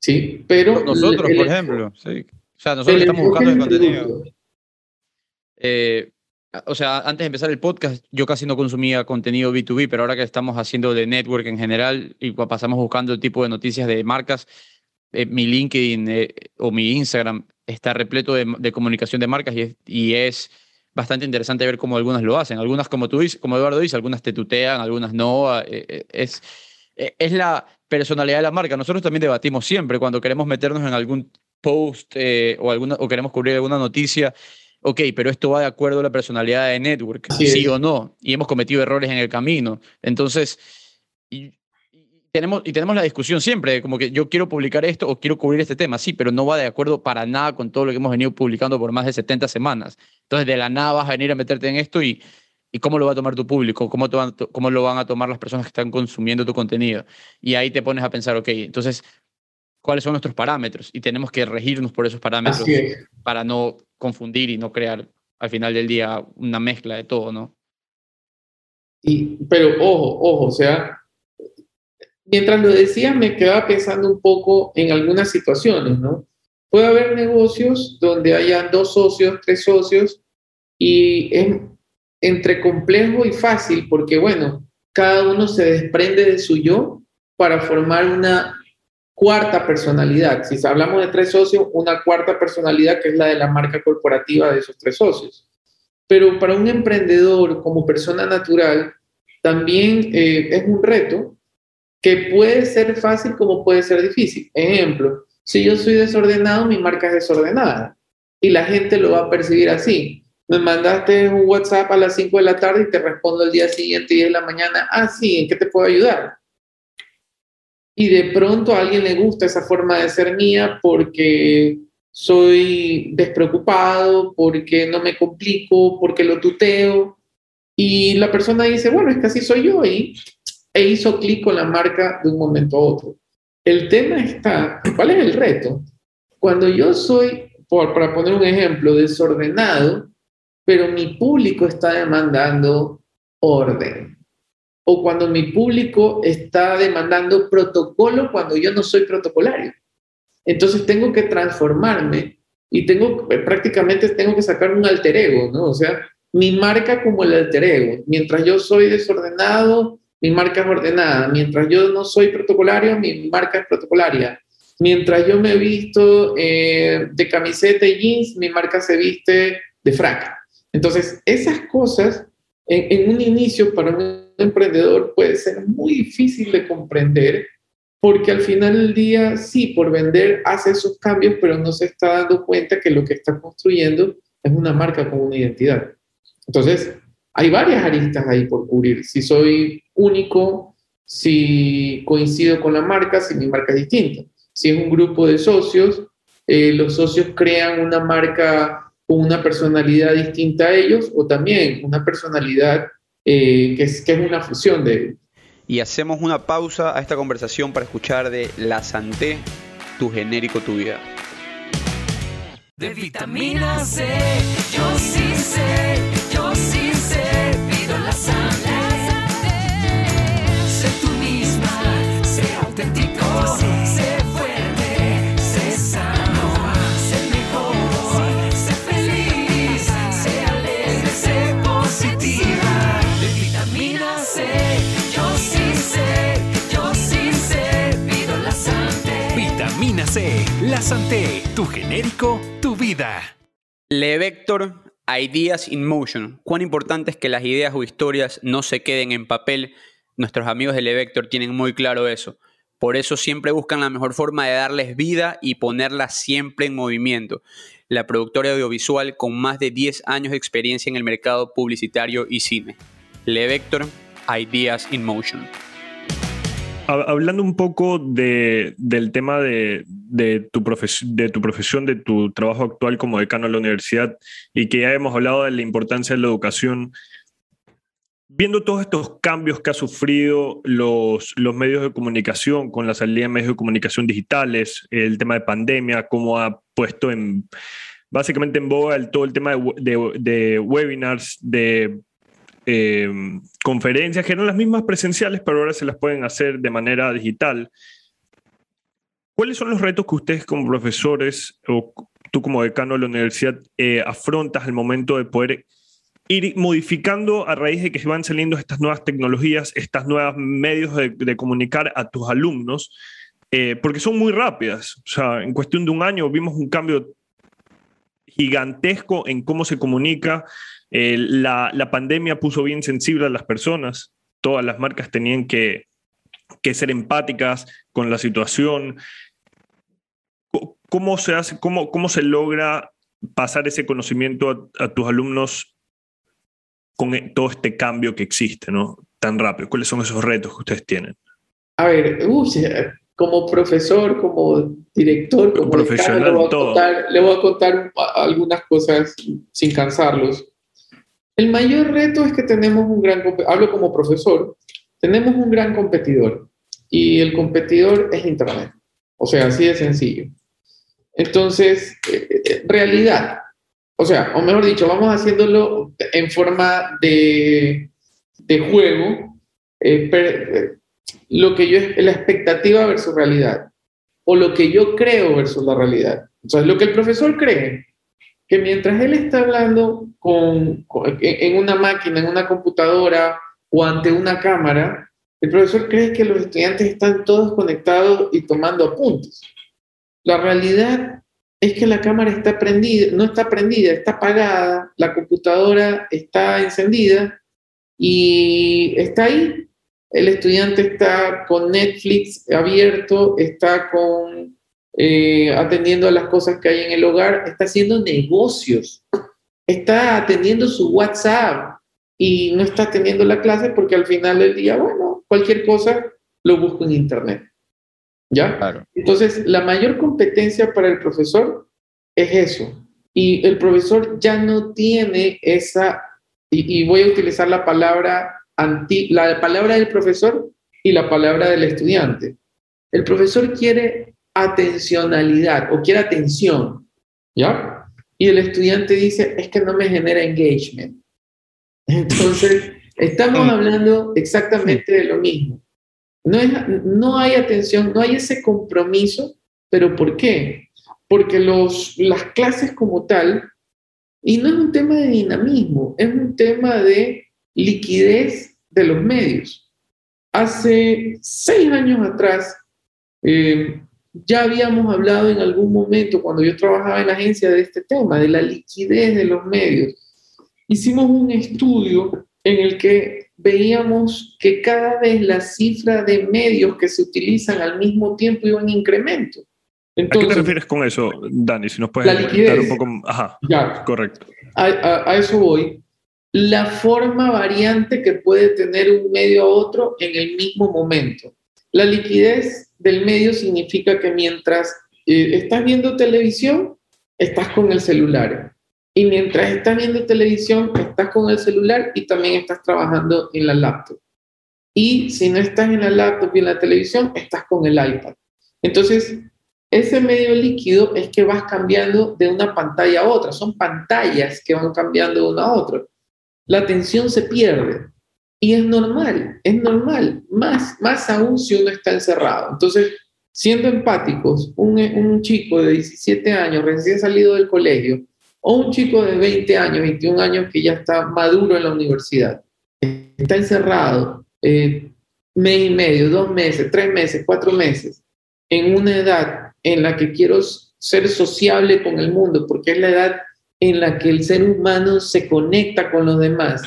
Sí, pero...
Nosotros, por ejemplo, sí. O sea, nosotros estamos buscando el contenido. Eh, o sea, antes de empezar el podcast, yo casi no consumía contenido B2B, pero ahora que estamos haciendo de network en general y pasamos buscando el tipo de noticias de marcas, eh, mi LinkedIn eh, o mi Instagram está repleto de, comunicación de marcas y es, y es, bastante interesante ver cómo algunas lo hacen. Algunas, como tú dices, como Eduardo dice, algunas te tutean, algunas no. es, es la, personalidad de la marca.Nosotros también debatimos siempre cuando queremos meternos en algún post eh, o, alguna, o queremos cubrir alguna noticia. Ok, pero esto va de acuerdo a la personalidad de Network, sí, o no. Y hemos cometido errores en el camino. Entonces, y, tenemos, y tenemos la discusión siempre, como que yo quiero publicar esto o quiero cubrir este tema, sí, pero no va de acuerdo para nada con todo lo que hemos venido publicando por más de 70 semanas. Entonces, de la nada vas a venir a meterte en esto y, ¿Y cómo lo va a tomar tu público? ¿Cómo, ¿Cómo lo van a tomar las personas que están consumiendo tu contenido? Y ahí te pones a pensar, ok, entonces, ¿cuáles son nuestros parámetros? Y tenemos que regirnos por esos parámetros para no confundir y no crear al final del día una mezcla de todo, ¿no?
Y, pero ojo, ojo, o sea, mientras lo decía me quedaba pensando un poco en algunas situaciones, ¿no? Puede haber negocios donde haya dos socios, tres socios, y es entre complejo y fácil, porque bueno, cada uno se desprende de su yo para formar una cuarta personalidad. Si hablamos de tres socios, una cuarta personalidad que es la de la marca corporativa de esos tres socios. Pero para un emprendedor como persona natural, también eh, es un reto que puede ser fácil como puede ser difícil. Ejemplo, si yo soy desordenado, mi marca es desordenada y la gente lo va a percibir así. Me mandaste un WhatsApp a las 5 de la tarde y te respondo el día siguiente, 10 de la mañana, ah, sí, ¿en qué te puedo ayudar? Y de pronto a alguien le gusta esa forma de ser mía porque soy despreocupado, porque no me complico, porque lo tuteo. Y la persona dice, bueno, es que así soy yo y e hizo clic con la marca de un momento a otro. El tema está, ¿cuál es el reto? Cuando yo soy, por, para poner un ejemplo, desordenado, pero mi público está demandando orden. O cuando mi público está demandando protocolo cuando yo no soy protocolario. Entonces tengo que transformarme y tengo, prácticamente tengo que sacar un alter ego, ¿no? O sea, mi marca como el alter ego. Mientras yo soy desordenado, mi marca es ordenada. Mientras yo no soy protocolario, mi marca es protocolaria. Mientras yo me visto eh, de camiseta y jeans, mi marca se viste de frac. Entonces, esas cosas en, en un inicio para un emprendedor puede ser muy difícil de comprender porque al final del día, sí, por vender hace esos cambios, pero no se está dando cuenta que lo que está construyendo es una marca con una identidad. Entonces, hay varias aristas ahí por cubrir. Si soy único, si coincido con la marca, si mi marca es distinta. Si es un grupo de socios, eh, los socios crean una marca con una personalidad distinta a ellos o también una personalidad eh, que, es, que es una fusión de.
Y hacemos una pausa a esta conversación para escuchar de La Santé, tu genérico, tu vida.
De vitamina C, yo sí sé, yo sí sé, pido la sangre. C, la
Santé, tu genérico, tu vida.
Levector, Ideas in Motion. Cuán importante es que las ideas o historias no se queden en papel. Nuestros amigos de Levector tienen muy claro eso. Por eso siempre buscan la mejor forma de darles vida y ponerlas siempre en movimiento. La productora audiovisual con más de 10 años de experiencia en el mercado publicitario y cine. Levector, Ideas in Motion.
Hab- Hablando un poco de- del tema de, de tu de tu profesión, de tu trabajo actual como decano de la universidad, y que ya hemos hablado de la importancia de la educación, viendo todos estos cambios que ha sufrido los, los medios de comunicación con la salida de medios de comunicación digitales, el tema de pandemia, cómo ha puesto en, básicamente en boga el, todo el tema de- de webinars, de eh, conferencias que eran las mismas presenciales, pero ahora se las pueden hacer de manera digital. ¿Cuáles son los retos que ustedes como profesores o tú como decano de la universidad eh, afrontas al momento de poder ir modificando a raíz de que van saliendo estas nuevas tecnologías, estas nuevos medios de, de comunicar a tus alumnos? Eh, porque son muy rápidas. O sea, en cuestión de un año vimos un cambio gigantesco en cómo se comunica. Eh, la, pandemia puso bien sensible a las personas. Todas las marcas tenían que ser empáticas con la situación. ¿Cómo se hace, cómo, cómo se logra pasar ese conocimiento a, a tus alumnos con e- todo este cambio que existe, ¿no? Tan rápido. ¿Cuáles son esos retos que ustedes tienen?
A ver, uy, eh, como profesor, como director, como
Profesional,
decano, le voy a contar, le voy a contar algunas cosas sin cansarlos. El mayor reto es que tenemos un gran, hablo como profesor, tenemos un gran competidor y el competidor es Internet. O sea, así de sencillo. Entonces, eh, eh, realidad. O sea, o mejor dicho, vamos haciéndolo en forma de, de juego. eh, eh, lo que yo la expectativa versus realidad o lo que yo creo versus la realidad. O sea, lo que el profesor cree, que mientras él está hablando con, con- en una máquina, en una computadora o ante una cámara, el profesor cree que los estudiantes están todos conectados y tomando apuntes. La realidad es que la cámara está prendida, no está prendida, está apagada, la computadora está encendida y está ahí. El estudiante está con Netflix abierto, está con, eh, atendiendo a las cosas que hay en el hogar, está haciendo negocios, está atendiendo su WhatsApp y no está atendiendo la clase porque al final del día, bueno, cualquier cosa lo busco en Internet. ¿Ya?
Claro.
Entonces, la mayor competencia para el profesor es eso. Y el profesor ya no tiene esa, y, y voy a utilizar la palabra, anti, la palabra del profesor y la palabra del estudiante. El profesor quiere atencionalidad o quiere atención, ¿ya? Y el estudiante dice, es que no me genera engagement. [laughs] Entonces, estamos hablando exactamente de lo mismo. No, es, no hay atención, no hay ese compromiso, pero ¿por qué? Porque los, las clases como tal, y no es un tema de dinamismo, es un tema de liquidez de los medios. Hace seis años atrás, eh, ya habíamos hablado en algún momento, cuando yo trabajaba en la agencia, de este tema, de la liquidez de los medios. Hicimos un estudio en el que veíamos que cada vez la cifra de medios que se utilizan al mismo tiempo iba en incremento.
Entonces, ¿A qué te refieres con eso, Dani? Si nos puedes
liquidez.
un poco. Ajá,
ya,
correcto.
a, a- a eso voy. La forma variante que puede tener un medio a otro en el mismo momento. La liquidez del medio significa que mientras eh, estás viendo televisión, estás con el celular. Y mientras estás viendo televisión, estás con el celular y también estás trabajando en la laptop. Y si no estás en la laptop y en la televisión, estás con el iPad. Entonces, ese medio líquido es que vas cambiando de una pantalla a otra. Son pantallas que van cambiando de una a otra. La atención se pierde. Y es normal, es normal. Más, más aún si uno está encerrado. Entonces, siendo empáticos, un, un chico de 17 años recién salido del colegio, o un chico de 20 años, 21 años que ya está maduro en la universidad, está encerrado eh, mes y medio, dos meses, tres meses, cuatro meses, en una edad en la que quiero ser sociable con el mundo, porque es la edad en la que el ser humano se conecta con los demás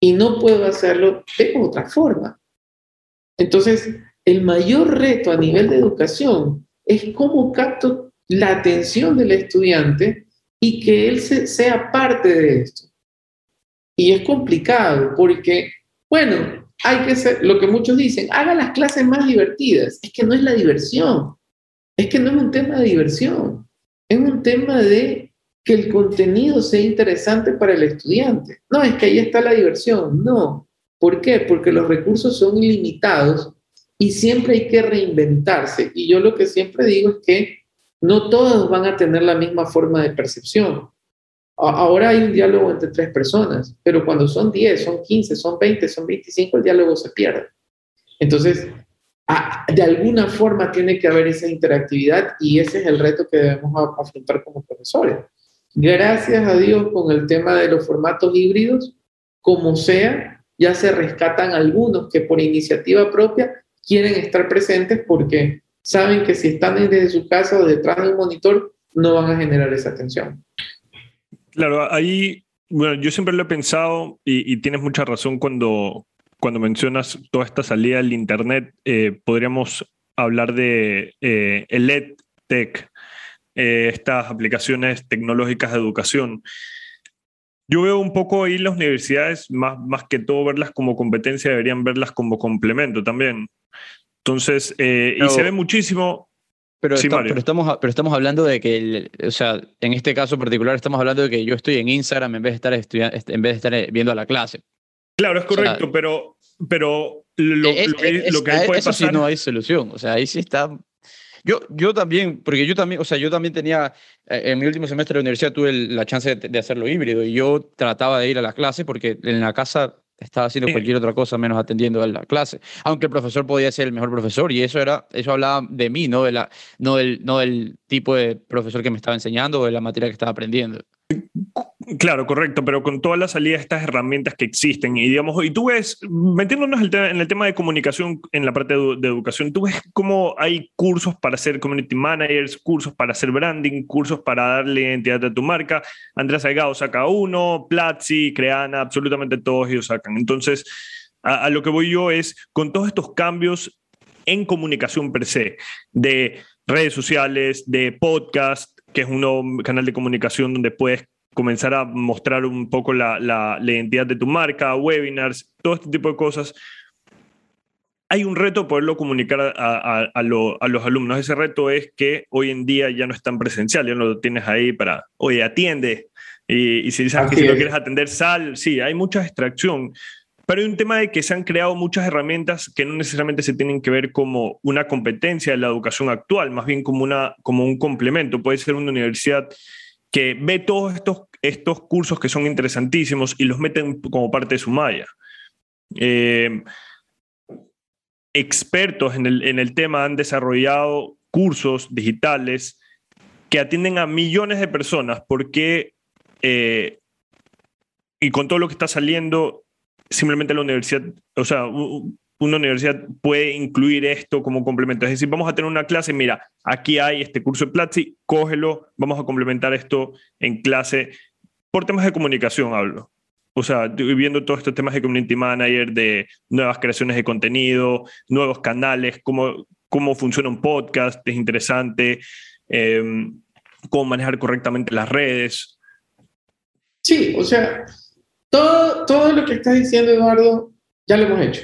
y no puedo hacerlo de otra forma. Entonces, el mayor reto a nivel de educación es cómo capto la atención del estudiante y que él se, sea parte de esto. Y es complicado porque, bueno, hay que ser, lo que muchos dicen, haga las clases más divertidas. Es que no es la diversión, es que no es un tema de diversión, es un tema de que el contenido sea interesante para el estudiante. No, es que ahí está la diversión, no. ¿Por qué? Porque los recursos son ilimitados y siempre hay que reinventarse. Y yo lo que siempre digo es que no todos van a tener la misma forma de percepción. Ahora hay un diálogo entre tres personas, pero cuando son 10, son 15, son 20, son 25, el diálogo se pierde. Entonces, de alguna forma tiene que haber esa interactividad y ese es el reto que debemos afrontar como profesores. Gracias a Dios con el tema de los formatos híbridos, como sea, ya se rescatan algunos que por iniciativa propia quieren estar presentes porque saben que si están desde su casa o detrás de un monitor, no van a generar esa atención.
Claro, ahí, bueno, yo siempre lo he pensado y, tienes mucha razón cuando, cuando mencionas toda esta salida del Internet. Eh, podríamos hablar de eh, el EdTech, eh, estas aplicaciones tecnológicas de educación. Yo veo un poco ahí las universidades, más, más que todo verlas como competencia, deberían verlas como complemento también. Entonces, eh,
Pero-
y se ve muchísimo.
Pero,
Sí,
está- pero, estamos, pero estamos hablando de que, el- o sea, en este caso particular estamos hablando de que yo estoy en Instagram en vez de estar, estudia- en vez de estar eh, viendo a la clase.
Claro, es
sea,
correcto, pero, pero lo,
Es-
lo que,
es-
lo que ahí puede
eso sí
pasar.
no hay solución. O sea, ahí sí está. Yo, yo también, porque yo también, o sea, yo también tenía, eh, en mi último semestre de la universidad tuve la chance de, de hacerlo híbrido y yo trataba de ir a la clase porque en la casa estaba haciendo
Sí.
cualquier otra cosa menos atendiendo a la clase. Aunque el profesor podía ser el mejor profesor y eso era, eso hablaba de mí, no, de la, no, del, no del tipo de profesor que me estaba enseñando o de la materia que estaba aprendiendo.
Claro, correcto, pero con toda la salida de estas herramientas que existen y digamos, y tú ves, metiéndonos en el tema de comunicación en la parte de educación, tú ves cómo hay cursos para ser community managers, cursos para hacer branding, cursos para darle identidad a tu marca. Andrés Salgado saca uno, Platzi, Creana, absolutamente todos ellos sacan. Entonces, a, a lo que voy yo es, con todos estos cambios en comunicación per se, de redes sociales, de podcast, que es un nuevo canal de comunicación donde puedes comenzar a mostrar un poco la, la- la identidad de tu marca, webinars, todo este tipo de cosas. Hay un reto poderlo comunicar a, a- a lo- a los alumnos. Ese reto es que hoy en día ya no es tan presencial, ya no lo tienes ahí para, oye, atiende. Y, y si sabes que si
es.
quieres atender, sal. Sí, hay mucha distracción. Pero hay un tema de que se han creado muchas herramientas que no necesariamente se tienen que ver como una competencia de la educación actual, más bien como, una, como un complemento. Puede ser una universidad que ve todos estos, estos cursos que son interesantísimos y los meten como parte de su malla. Eh, expertos en el, en el tema han desarrollado cursos digitales que atienden a millones de personas porque, eh, y con todo lo que está saliendo, simplemente la universidad, o sea, una universidad puede incluir esto como complemento. Es decir, vamos a tener una clase, mira, aquí hay este curso de Platzi, cógelo, vamos a complementar esto en clase. Por temas de comunicación hablo. O sea, viendo todos estos temas de community manager, de nuevas creaciones de contenido, nuevos canales, cómo, cómo funciona un podcast, es interesante, eh, cómo manejar correctamente las redes.
Sí, o sea, todo, todo lo que estás diciendo, Eduardo, ya lo hemos hecho.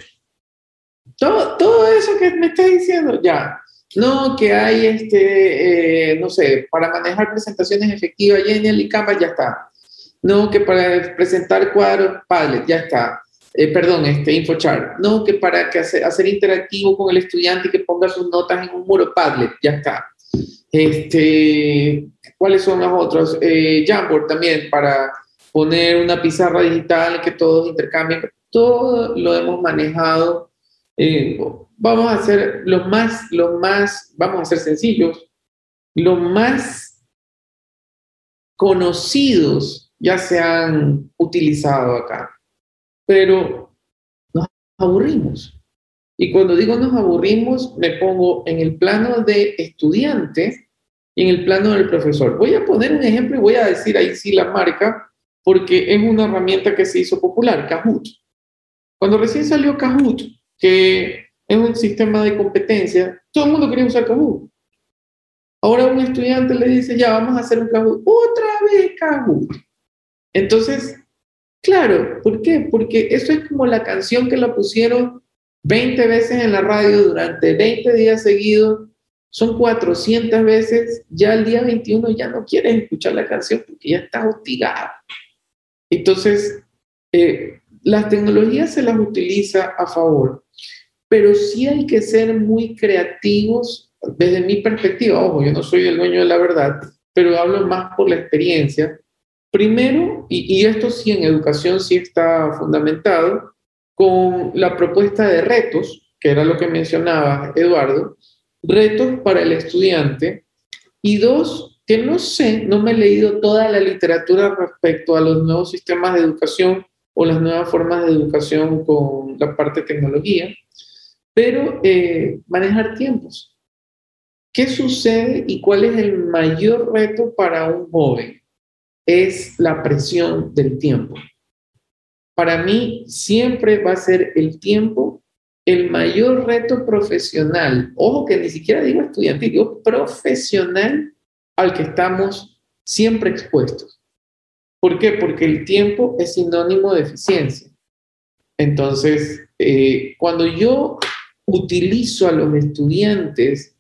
Todo, todo eso que me estás diciendo, ya. No, que hay, este, eh, no sé, para manejar presentaciones efectivas, Genial y Canva, ya está. No, que para presentar cuadros, Padlet, ya está. Eh, perdón, este, InfoChart. No, que para que hacer, hacer interactivo con el estudiante y que ponga sus notas en un muro, Padlet, ya está. Este, ¿Cuáles son las otras? Eh, Jamboard también, para poner una pizarra digital que todos intercambien. Todo lo hemos manejado. Eh, vamos a hacer los más, los más, vamos a ser sencillos, los más conocidos ya se han utilizado acá, pero nos aburrimos. Y cuando digo nos aburrimos, me pongo en el plano de estudiante y en el plano del profesor. Voy a poner un ejemplo y voy a decir ahí sí la marca, porque es una herramienta que se hizo popular, Kahoot. Cuando recién salió Kahoot, que es un sistema de competencia, todo el mundo quería usar Kahoot. Ahora un estudiante le dice, ya, vamos a hacer un Kahoot. Otra vez Kahoot. Entonces, claro, ¿por qué? Porque eso es como la canción que la pusieron 20 veces en la radio durante 20 días seguidos. Son 400 veces. Ya el día 21 ya no quieres escuchar la canción porque ya estás hostigado. Entonces, eh, las tecnologías se las utiliza a favor, pero sí hay que ser muy creativos desde mi perspectiva. Ojo, yo no soy el dueño de la verdad, pero hablo más por la experiencia. Primero, y, y esto sí en educación sí está fundamentado, con la propuesta de retos, que era lo que mencionaba Eduardo, retos para el estudiante, y dos, que no sé, no me he leído toda la literatura respecto a los nuevos sistemas de educación o las nuevas formas de educación con la parte tecnología, pero eh, manejar tiempos. ¿Qué sucede y cuál es el mayor reto para un joven? Es la presión del tiempo. Para mí siempre va a ser el tiempo el mayor reto profesional. Ojo que ni siquiera digo estudiantil, digo profesional al que estamos siempre expuestos. ¿Por qué? Porque el tiempo es sinónimo de eficiencia. Entonces, eh, cuando yo utilizo a los estudiantes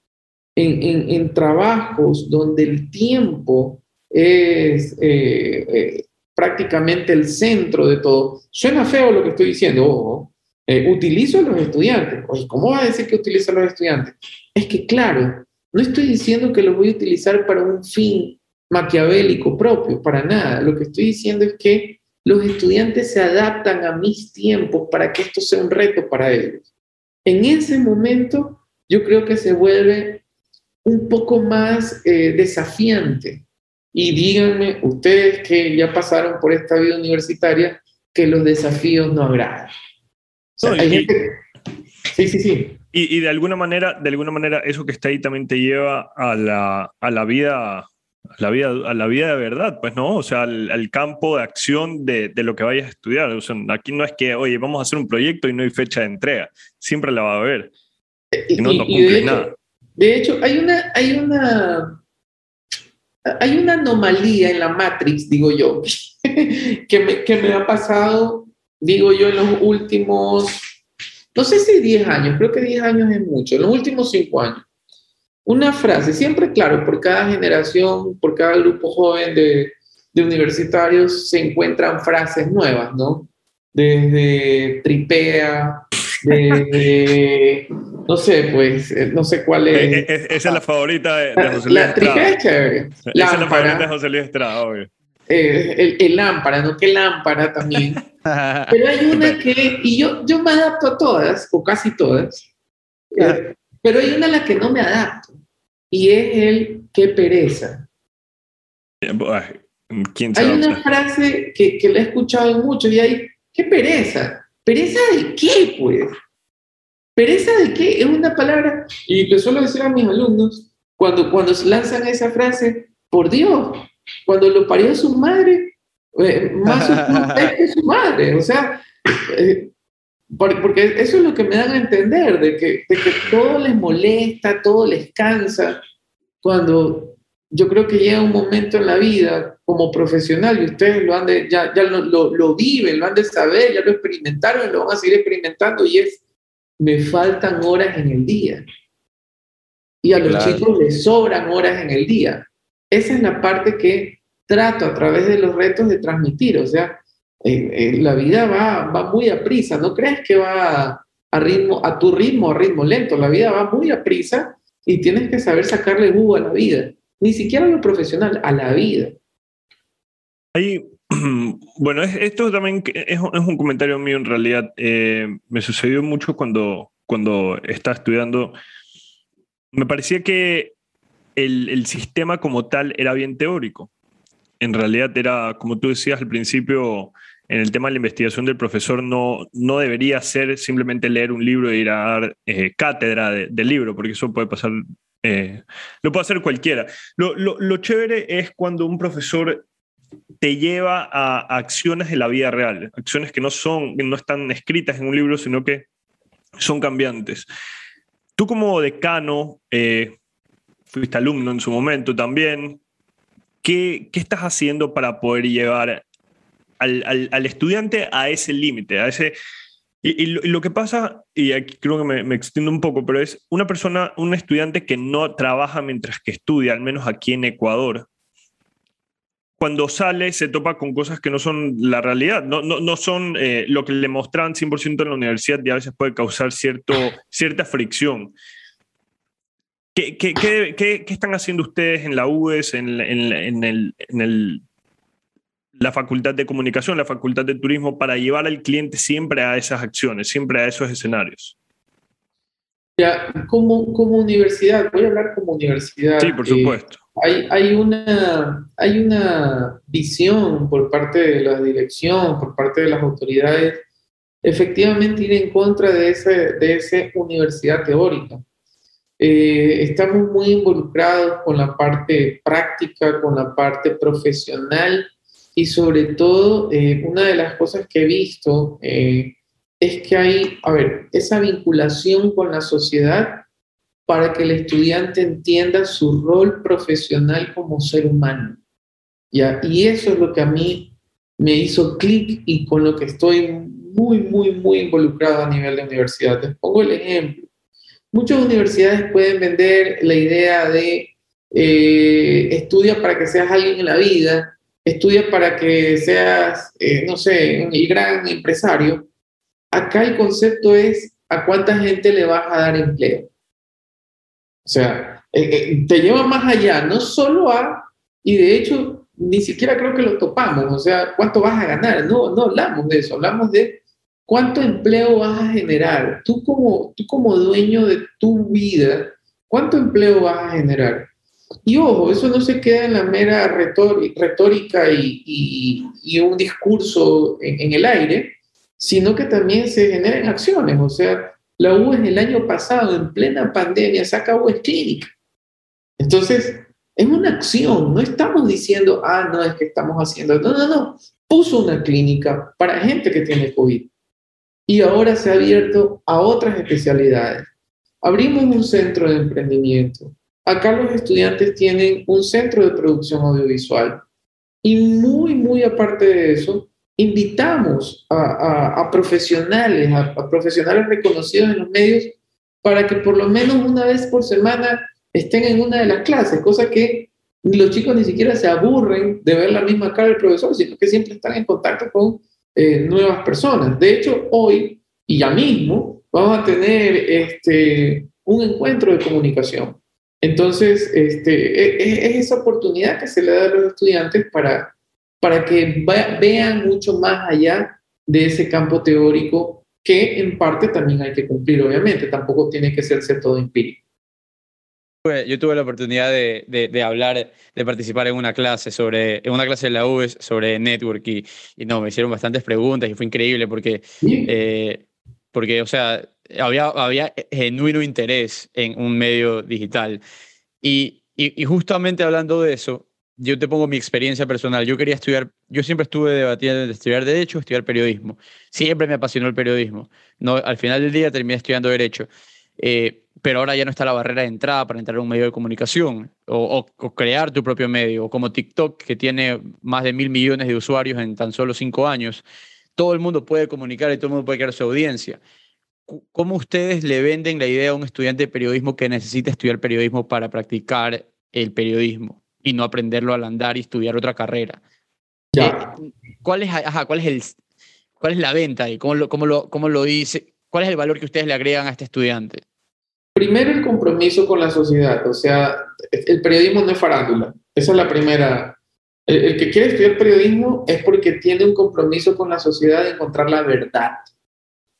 en, en, trabajos donde el tiempo es eh, eh, prácticamente el centro de todo, suena feo lo que estoy diciendo, eh, utilizo a los estudiantes. ¿cómo va a decir que utilizo a los estudiantes? Es que, claro, no estoy diciendo que los voy a utilizar para un fin maquiavélico propio, para nada. Lo que estoy diciendo es que los estudiantes se adaptan a mis tiempos para que esto sea un reto para ellos. En ese momento, yo creo que se vuelve un poco más eh, desafiante, Y díganme, ustedes que ya pasaron por esta vida universitaria, que los desafíos no agradan. O sea,
No, y-
gente- Sí, sí, sí.
Y, y de alguna manera, de alguna manera, eso que está ahí también te lleva a la, a la vida, la vida, a la vida de verdad, pues no, o sea, al, al campo de acción de, de lo que vayas a estudiar. O sea, aquí no es que, oye, vamos a hacer un proyecto y no hay fecha de entrega. Siempre la va a haber.
Y,
Y no, no
y- y de hecho-
nada.
De hecho, hay una, hay una, hay una anomalía en la Matrix, digo yo, [laughs] que me, que me ha pasado, digo yo, en los últimos, no sé si 10 años, creo que 10 años es mucho, en los últimos 5 años. Una frase, siempre claro, por cada generación, por cada grupo joven de, de universitarios se encuentran frases nuevas, ¿no? Desde tripea, desde, [laughs] no sé, pues, eh, no sé cuál es.
Eh, eh, esa es la favorita de, José Luis
la tripea es chévere.
Esa es la favorita de
Lámpara,
José Luis Estrada, obvio.
eh, el, el lámpara, ¿no? Que lámpara también. [laughs] Pero hay una que, y yo, yo me adapto a todas, o casi todas, eh, pero hay una a la que no me adapto, y es el qué pereza.
Ay, ¿Quién se
Hay una frase que, que la he escuchado mucho y hay, ¿qué pereza? ¿Pereza de qué, pues? ¿Pereza de qué? Es una palabra, y le suelo decir a mis alumnos, cuando, cuando lanzan esa frase, por Dios, cuando lo parió su madre, eh, más [laughs] su que su madre, o sea, eh, porque eso es lo que me dan a entender, de que, de que todo les molesta, todo les cansa, cuando yo creo que llega un momento en la vida como profesional, y ustedes lo han de, ya, ya lo, lo, lo viven, lo han de saber, ya lo experimentaron lo van a seguir experimentando, y es, me faltan horas en el día. Y a los
Claro.
chicos les sobran horas en el día. Esa es la parte que trato a través de los retos de transmitir, o sea, eh, eh, la vida va, va muy a prisa, no crees que va a, ritmo, a tu ritmo, a ritmo lento, la vida va muy a prisa y tienes que saber sacarle jugo a la vida, ni siquiera a lo profesional, a la vida.
Ahí, [clears throat] bueno, es- esto también es, es un comentario mío en realidad. Eh, me sucedió mucho cuando, cuando estaba estudiando. Me parecía que el, el sistema como tal era bien teórico. En realidad era, como tú decías al principio, en el tema de la investigación del profesor, no, no debería ser simplemente leer un libro e ir a dar eh, cátedra de- del libro, porque eso puede pasar, eh, lo puede hacer cualquiera. Lo, lo- lo chévere es cuando un profesor te lleva a, acciones de la vida real, acciones que no son, no están escritas en un libro, sino que son cambiantes. Tú como decano, eh, fuiste alumno en su momento también, ¿qué, qué estás haciendo para poder llevar al, al- al estudiante a ese límite, a ese... Y, lo, que pasa, y aquí creo que me, extiendo un poco, pero es una persona, un estudiante que no trabaja mientras que estudia, al menos aquí en Ecuador, cuando sale se topa con cosas que no son la realidad, no, no, no son eh, lo que le mostraban 100% en la universidad y a veces puede causar cierto, cierta fricción. ¿Qué, qué, qué, qué- qué están haciendo ustedes en la UES, en, en en el- la Facultad de Comunicación, la Facultad de Turismo, para llevar al cliente siempre a esas acciones, siempre a esos escenarios?
Ya, como, como universidad, voy a hablar como universidad.
Sí, por
eh,
supuesto.
hay, hay, una, hay una visión por parte de la dirección, por parte de las autoridades, efectivamente ir en contra de, ese, de esa universidad teórica. Eh, estamos muy involucrados con la parte práctica, con la parte profesional y sobre todo eh, una de las cosas que he visto eh, es que hay, a ver, esa vinculación con la sociedad para que el estudiante entienda su rol profesional como ser humano. Y eso es lo que a mí me hizo clic y con lo que estoy muy, muy, muy involucrado a nivel de universidad. Les pongo el ejemplo. Muchas universidades pueden vender la idea de eh, estudia para que seas alguien en la vida, estudia para que seas, eh, no sé, el gran empresario. Acá el concepto es a cuánta gente le vas a dar empleo. O sea, te lleva más allá, no solo a, y de hecho, ni siquiera creo que lo topamos, o sea, cuánto vas a ganar, no, no hablamos de eso, hablamos de cuánto empleo vas a generar. Tú como, tú como dueño de tu vida, ¿cuánto empleo vas a generar? Y ojo, eso no se queda en la mera retórica, y, un discurso en, en, el aire, sino que también se generan acciones. O sea, la UES el año pasado, en plena pandemia, saca UES Clínica. Entonces, es una acción, no estamos diciendo, ah, no, es que estamos haciendo, no, no, no, puso una clínica para gente que tiene COVID y ahora se ha abierto a otras especialidades. Abrimos un centro de emprendimiento. Acá los estudiantes tienen un centro de producción audiovisual y muy, muy aparte de eso, invitamos a, profesionales, a, a profesionales reconocidos en los medios para que por lo menos una vez por semana estén en una de las clases, cosa que los chicos ni siquiera se aburren de ver la misma cara del profesor, sino que siempre están en contacto con eh, nuevas personas. De hecho, hoy y ya mismo vamos a tener este, un encuentro de comunicación. Entonces, este, es, es, esa oportunidad que se le da a los estudiantes para, para que vean mucho más allá de ese campo teórico que en parte también hay que cumplir, obviamente, tampoco tiene que serse todo empírico.
Yo tuve la oportunidad de, de, de, hablar, de participar en una clase sobre, en una clase de la UES sobre network y, y no, me hicieron bastantes preguntas y fue increíble porque, eh, porque o sea, había, había genuino interés en un medio digital. Y, justamente hablando de eso, yo te pongo mi experiencia personal. Yo quería estudiar, yo siempre estuve debatiendo entre estudiar Derecho o estudiar Periodismo. Siempre me apasionó el periodismo. No, al final del día terminé estudiando Derecho. Eh, pero ahora ya no está la barrera de entrada para entrar a un medio de comunicación o, o, crear tu propio medio, o como TikTok, que tiene más de mil millones de usuarios en tan solo cinco años. Todo el mundo puede comunicar y todo el mundo puede crear su audiencia. ¿Cómo ustedes le venden la idea a un estudiante de periodismo que necesita estudiar periodismo para practicar el periodismo y no aprenderlo al andar y estudiar otra carrera?
Ya.
Eh, ¿Cuál, es, ajá, cuál, es el, ¿Cuál es la venta y cómo lo, cómo, lo, cómo lo dice? ¿Cuál es el valor que ustedes le agregan a este estudiante?
Primero, el compromiso con la sociedad. O sea, el periodismo no es farándula. Esa es la primera. El, el, que quiere estudiar periodismo es porque tiene un compromiso con la sociedad de encontrar la verdad.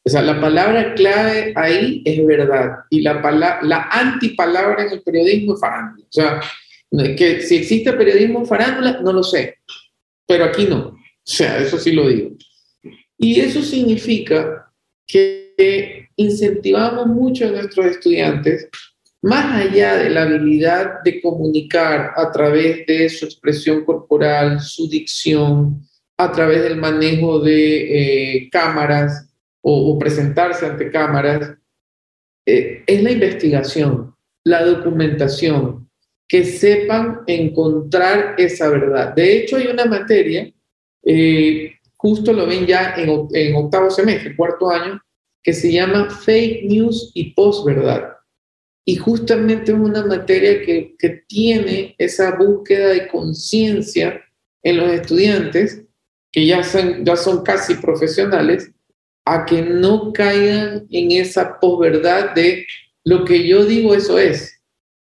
O sea, la palabra clave ahí es verdad. Y la, la antipalabra en el periodismo es farándula. O sea, que si existe periodismo farándula, no lo sé. Pero aquí no. O sea, eso sí lo digo. Y eso significa que incentivamos mucho a nuestros estudiantes, más allá de la habilidad de comunicar a través de su expresión corporal, su dicción, a través del manejo de eh, cámaras o, presentarse ante cámaras, eh, es la investigación, la documentación, que sepan encontrar esa verdad. De hecho, hay una materia, eh, justo lo ven ya en, octavo semestre, cuarto año, que se llama Fake News y Posverdad. Y justamente es una materia que, que tiene esa búsqueda de conciencia en los estudiantes, que ya son, ya son casi profesionales, a que no caigan en esa posverdad de lo que yo digo eso es,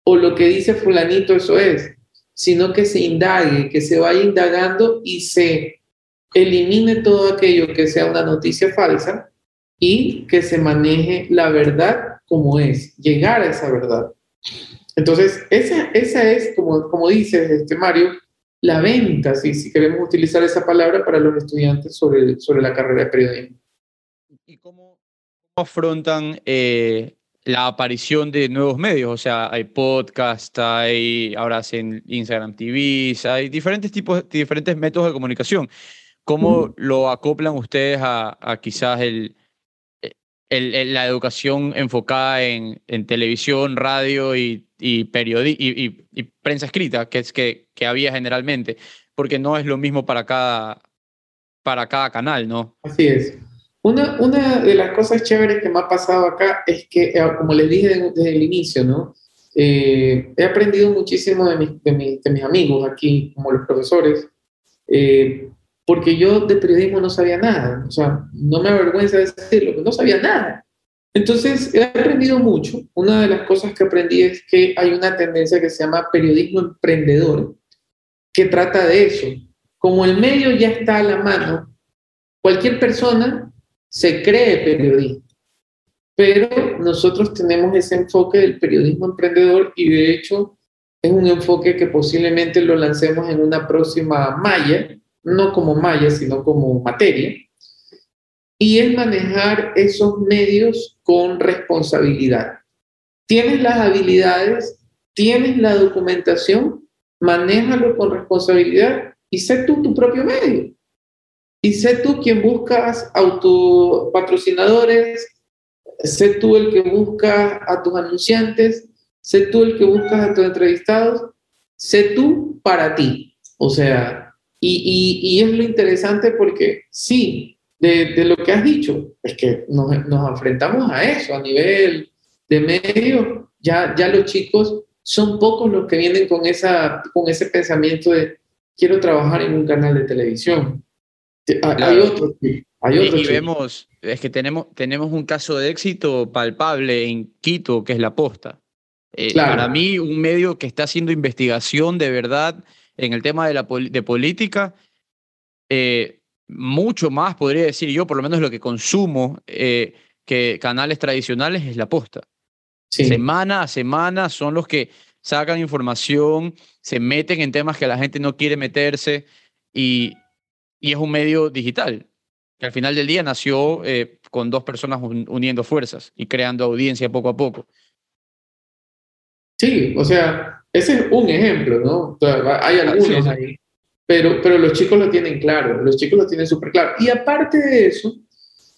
o lo que dice fulanito eso es, sino que se indague, que se vaya indagando y se elimine todo aquello que sea una noticia falsa y que se maneje la verdad como es, llegar a esa verdad. Entonces, esa, esa es, como, como dices, este Mario, la venta, si, si queremos utilizar esa palabra para los estudiantes sobre, sobre la carrera de periodismo.
¿Y cómo, cómo afrontan eh, la aparición de nuevos medios? O sea, hay podcast, hay ahora hacen Instagram TV, hay diferentes tipos, diferentes métodos de comunicación. ¿Cómo mm. lo acoplan ustedes a, a quizás el, el, el, la educación enfocada en, en televisión, radio y, y, periodi y, y, y, prensa escrita, que es que, que había generalmente, porque no es lo mismo para cada, para cada canal, ¿no?
Así es. Una, una de las cosas chéveres que me ha pasado acá es que, eh, como les dije desde el inicio, ¿no? Eh, he aprendido muchísimo de, mi, de, mi, de, mis amigos aquí, como los profesores, eh, porque yo de periodismo no sabía nada, o sea, no me avergüenza decirlo, no sabía nada. Entonces, he aprendido mucho. Una de las cosas que aprendí es que hay una tendencia que se llama periodismo emprendedor, que trata de eso. Como el medio ya está a la mano, cualquier persona se cree periodista. Pero nosotros tenemos ese enfoque del periodismo emprendedor y de hecho es un enfoque que posiblemente lo lancemos en una próxima malla, no como malla, sino como materia, y es manejar esos medios con responsabilidad. Tienes las habilidades, tienes la documentación, manéjalo con responsabilidad y sé tú tu propio medio. Y sé tú quien buscas autopatrocinadores, sé tú el que busca a tus anunciantes, sé tú el que buscas a tus entrevistados, sé tú para ti. O sea, y, y, y es lo interesante porque sí, de, de, lo que has dicho, es que nos, nos, enfrentamos a eso a nivel de medio, ya, ya los chicos son pocos los que vienen con, esa, con ese pensamiento de quiero trabajar en un canal de televisión. Hay, otros
y, y vemos, es que tenemos, tenemos un caso de éxito palpable en Quito, que es La Posta. Eh, claro. Para mí, un medio que está haciendo investigación de verdad en el tema de, la, de política, eh, mucho más, podría decir yo, por lo menos lo que consumo, eh, que canales tradicionales es la posta. Sí. Semana a semana son los que sacan información, se meten en temas que la gente no quiere meterse y, y es un medio digital, que al final del día nació eh, con dos personas un, uniendo fuerzas y creando audiencia poco a poco.
Sí, o sea, ese es un ejemplo, ¿no? O sea, hay algunos ahí pero, pero los chicos lo tienen claro, los chicos lo tienen súper claro. Y aparte de eso,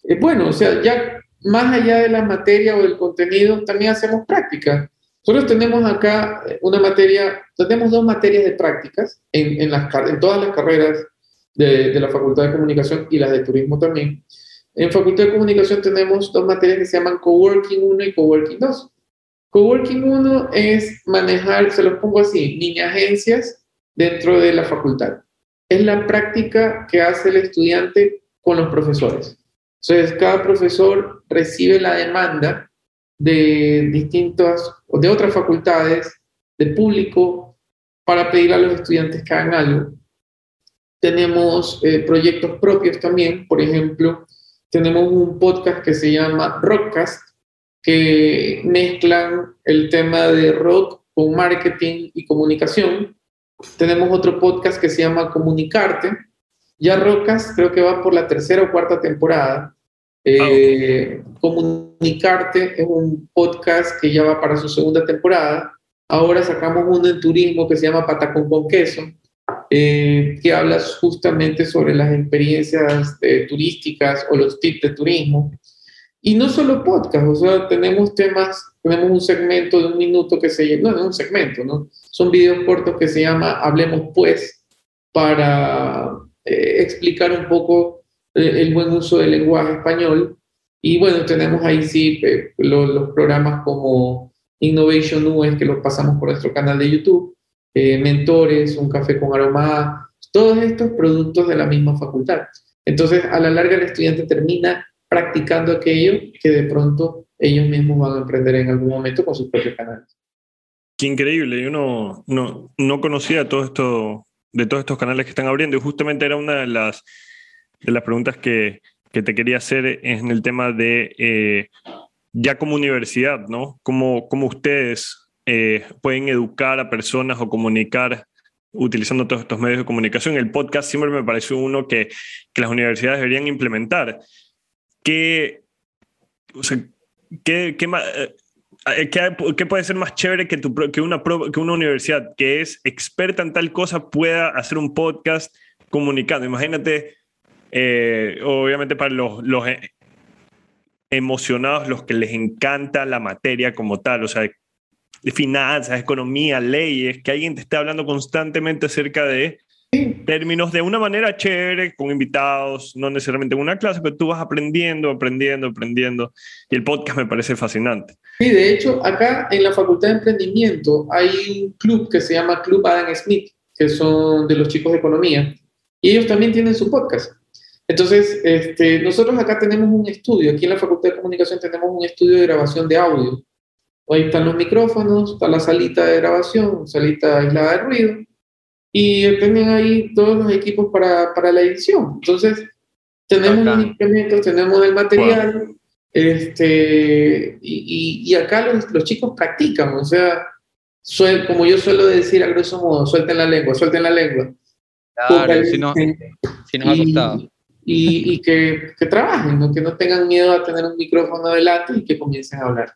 eh, bueno, o sea, ya más allá de la materia o del contenido, también hacemos prácticas. Nosotros tenemos acá una materia, tenemos dos materias de prácticas en, en, las, en todas las carreras de, la Facultad de Comunicación y las de Turismo también. En Facultad de Comunicación tenemos dos materias que se llaman Coworking 1 y Coworking 2. Coworking 1 es manejar, se los pongo así, mini agencias dentro de la facultad. Es la práctica que hace el estudiante con los profesores. Entonces, cada profesor recibe la demanda de distintas, de otras facultades, de público, para pedir a los estudiantes que hagan algo. Tenemos eh, proyectos propios también, por ejemplo, tenemos un podcast que se llama Rockcast, que mezclan el tema de rock con marketing y comunicación tenemos otro podcast que se llama Comunicarte. Ya Rocas creo que va por la tercera o cuarta temporada. Eh, oh. Comunicarte es un podcast que ya va para su segunda temporada. Ahora sacamos uno en turismo que se llama Patacón con Queso, eh, que habla justamente sobre las experiencias eh, turísticas o los tips de turismo. Y no solo podcast, o sea, tenemos temas, tenemos un segmento de un minuto que se llama, no, no un segmento, ¿no? Son videos cortos que se llama Hablemos Pues, para eh, explicar un poco eh, el buen uso del lenguaje español. Y bueno, tenemos ahí sí eh, los, los, programas como Innovation US, que los pasamos por nuestro canal de YouTube, Mentores, Un Café con Aroma, todos estos productos de la misma facultad. Entonces, a la larga el estudiante termina practicando aquello que de pronto ellos mismos van a emprender en algún momento con sus propios canales.
Qué increíble, yo no, no, no conocía todo esto, de todos estos canales que están abriendo y justamente era una de las, de las preguntas que, que te quería hacer en el tema de eh, ya como universidad, ¿no? ¿Cómo, cómo ustedes eh, pueden educar a personas o comunicar utilizando todos estos medios de comunicación? El podcast siempre me pareció uno que, que las universidades deberían implementar. ¿Qué, o sea, qué, qué, eh, ¿Qué, ¿Qué, puede ser más chévere que, tu, que, una, que una universidad que es experta en tal cosa pueda hacer un podcast comunicando? Imagínate, eh, obviamente para los, los eh, emocionados, los que les encanta la materia como tal, o sea, finanzas, economía, leyes, que alguien te esté hablando constantemente acerca de términos de una manera chévere, con invitados, no necesariamente en una clase, pero tú vas aprendiendo, aprendiendo, aprendiendo. Y el podcast me parece fascinante.
Sí, de hecho, acá en la Facultad de Emprendimiento hay un club que se llama Club Adam Smith, que son de los chicos de economía, y ellos también tienen su podcast. Entonces, este, nosotros acá tenemos un estudio, aquí en la Facultad de Comunicación tenemos un estudio de grabación de audio. Ahí están los micrófonos, está la salita de grabación, salita aislada de ruido, y tienen ahí todos los equipos para, para la edición. Entonces, tenemos los instrumentos, tenemos el material, este, y, y, y, acá los, los, chicos practican, o sea, suel- como yo suelo decir a grosso modo, suelten la lengua, suelten la lengua.
Claro, si no, si nos ha costado.
Y, y que, que trabajen, ¿no? que no tengan miedo a tener un micrófono delante y que comiencen a hablar.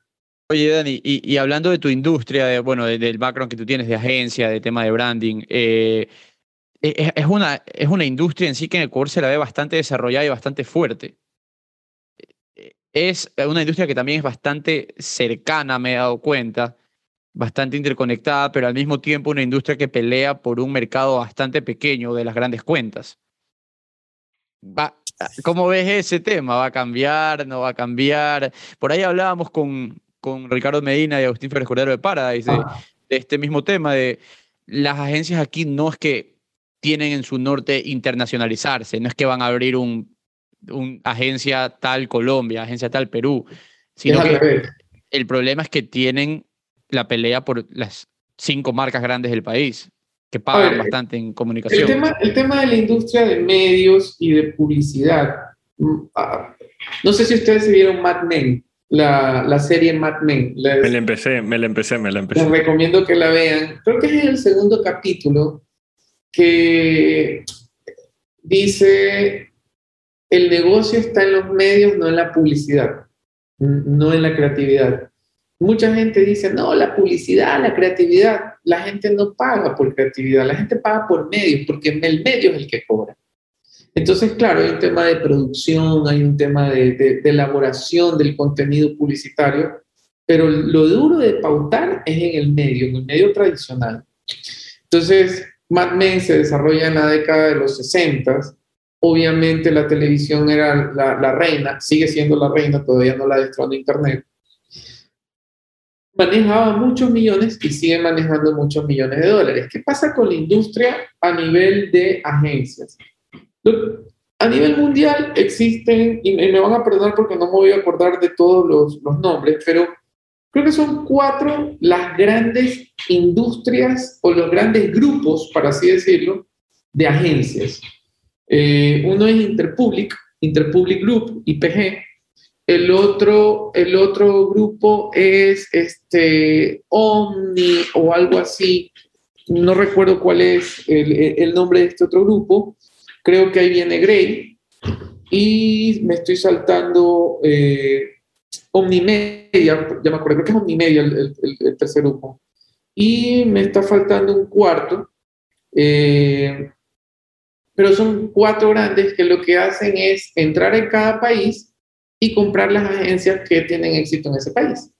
Oye, Dani, y, hablando de tu industria, de, bueno, de- del background que tú tienes de agencia, de tema de branding, eh, es, es una, es una industria en sí que en Ecuador se la ve bastante desarrollada y bastante fuerte. Eh, Es una industria que también es bastante cercana, me he dado cuenta, bastante interconectada, pero al mismo tiempo una industria que pelea por un mercado bastante pequeño de las grandes cuentas. ¿Cómo ves ese tema? ¿Va a cambiar? ¿No va a cambiar? Por ahí hablábamos con, con Ricardo Medina y Agustín Flores Cordero de Paradise de, de este mismo tema, de las agencias aquí no es que tienen en su norte internacionalizarse, no es que van a abrir un, un agencia tal Colombia, agencia tal Perú, sino
es
que el problema es que tienen la pelea por las cinco marcas grandes del país, que pagan
ver,
bastante en
El
comunicación.
tema, el tema de la industria de medios y de publicidad. mm, ah, No sé si ustedes se vieron Mad Men, la, la serie Mad Men. Les,
Me la empecé, me la empecé, me la
les
empecé.
recomiendo que la vean. Creo que es el segundo capítulo que dice, el negocio está en los medios, no en la publicidad, no en la creatividad. Mucha gente dice, no, la publicidad, la creatividad, la gente no paga por creatividad, la gente paga por medios, porque el medio es el que cobra. Entonces, claro, hay un tema de producción, hay un tema de, elaboración del contenido publicitario, pero lo duro de pautar es en el medio, en el medio tradicional. Entonces, Mad Men se desarrolla en la década de los 60. Obviamente la televisión era la, la reina, sigue siendo la reina, todavía no la destrona Internet. Manejaba muchos millones y sigue manejando muchos millones de dólares. ¿Qué pasa con la industria a nivel de agencias? A nivel mundial existen, y me van a perdonar porque no me voy a acordar de todos los, los nombres, pero creo que son cuatro las grandes industrias o los grandes grupos, para así decirlo, de agencias. Eh, uno es Interpublic, Interpublic Group, IPG. El otro, el otro grupo es este, Omni o algo así. No recuerdo cuál es el, el nombre de este otro grupo. Creo que ahí viene Grey. Y me estoy saltando eh, Omnimedia, ya me acuerdo, creo que es Omnimedia el, el- el- tercer grupo. Y me está faltando un cuarto. eh, pero son cuatro grandes que lo que hacen es entrar en cada país y comprar las agencias que tienen éxito en ese país.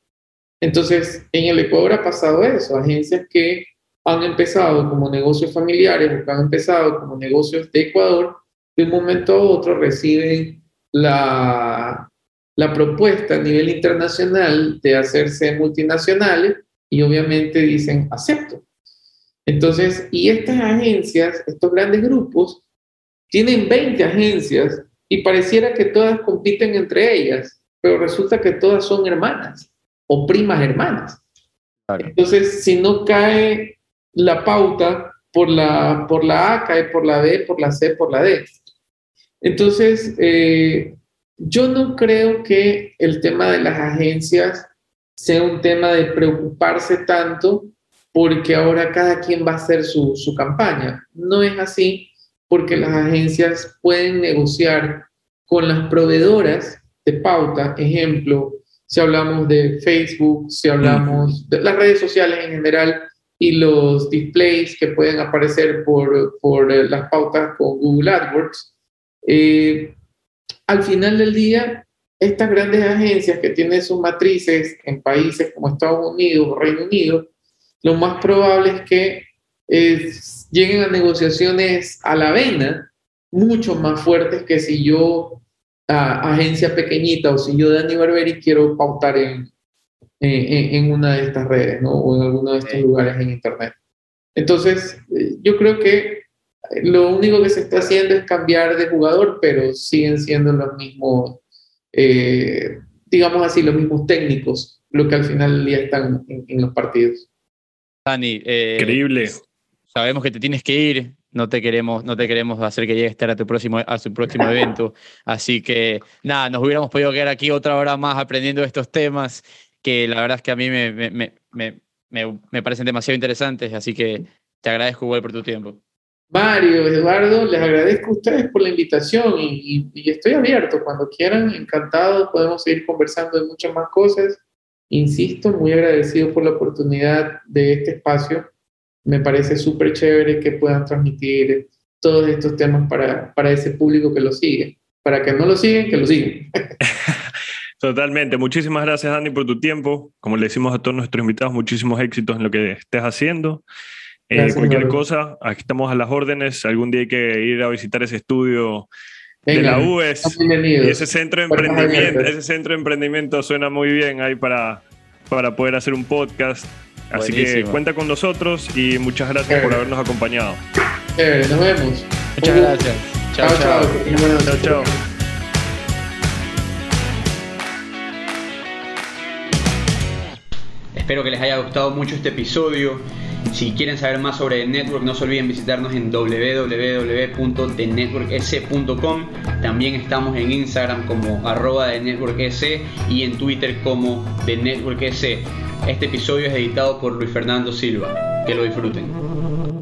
Entonces, en el Ecuador ha pasado eso, agencias que han empezado como negocios familiares o que han empezado como negocios de Ecuador, de un momento a otro reciben la, la propuesta a nivel internacional de hacerse multinacionales y obviamente dicen, acepto. Entonces, y estas agencias, estos grandes grupos, tienen 20 agencias y pareciera que todas compiten entre ellas, pero resulta que todas son hermanas o primas hermanas.
Claro.
Entonces, si no cae la pauta por la, por la A, cae por la B, por la C, por la D. Entonces, eh, yo no creo que el tema de las agencias sea un tema de preocuparse tanto porque ahora cada quien va a hacer su, su campaña. No es así porque las agencias pueden negociar con las proveedoras de pauta, ejemplo, si hablamos de Facebook, si hablamos de las redes sociales en general y los displays que pueden aparecer por, por eh, las pautas con Google AdWords, eh, al final del día, estas grandes agencias que tienen sus matrices en países como Estados Unidos Reino Unido, lo más probable es que eh, lleguen a negociaciones a la vena mucho más fuertes que si yo, a- agencia pequeñita, o si yo, Dani Barberi, quiero pautar en, en, en una de estas redes, ¿no? O en alguno de estos lugares en Internet. Entonces, eh, yo creo que lo único que se está haciendo es cambiar de jugador, pero siguen siendo los mismos, eh, digamos así, los mismos técnicos, lo que al final del día están en, en los partidos.
Dani, eh,
Increíble.
sabemos que te tienes que ir, no te queremos, no te queremos hacer que llegues tarde a tu próximo, a su próximo evento. Así que nada, nos hubiéramos podido quedar aquí otra hora más aprendiendo de estos temas, que la verdad es que a mí me, me, me- me-
parecen demasiado interesantes, así que te agradezco igual por tu tiempo.
Mario, Eduardo, les agradezco a ustedes por la invitación y, y- y estoy abierto. Cuando quieran, encantado, podemos seguir conversando de muchas más cosas. Insisto, muy agradecido por la oportunidad de este espacio. Me parece súper chévere que puedan transmitir todos estos temas para, para ese público que lo sigue. Para que no lo siguen, que lo sigan. [laughs]
Totalmente. Muchísimas gracias, Dani, por tu tiempo. Como le decimos a todos nuestros invitados, muchísimos éxitos en lo que estés haciendo. Eh,
Gracias,
cualquier cosa, aquí estamos a las órdenes. Algún día hay que ir a visitar ese estudio de la UES.
bienvenidos.
Y ese centro de emprendimiento, ese centro de emprendimiento suena muy bien ahí para, para poder hacer un podcast. Así que cuenta con nosotros y muchas gracias por habernos acompañado.
Chévere, nos vemos.
Muchas gracias. Chao,
Chao,
chao.
chao.
Chao,
Espero que les haya gustado mucho este episodio. Si quieren saber más sobre The Network, no se olviden visitarnos en www.thenetworks.com. También estamos en Instagram como arroba The Network y en Twitter como The Network S. Este episodio es editado por Luis Fernando Silva. Que lo disfruten.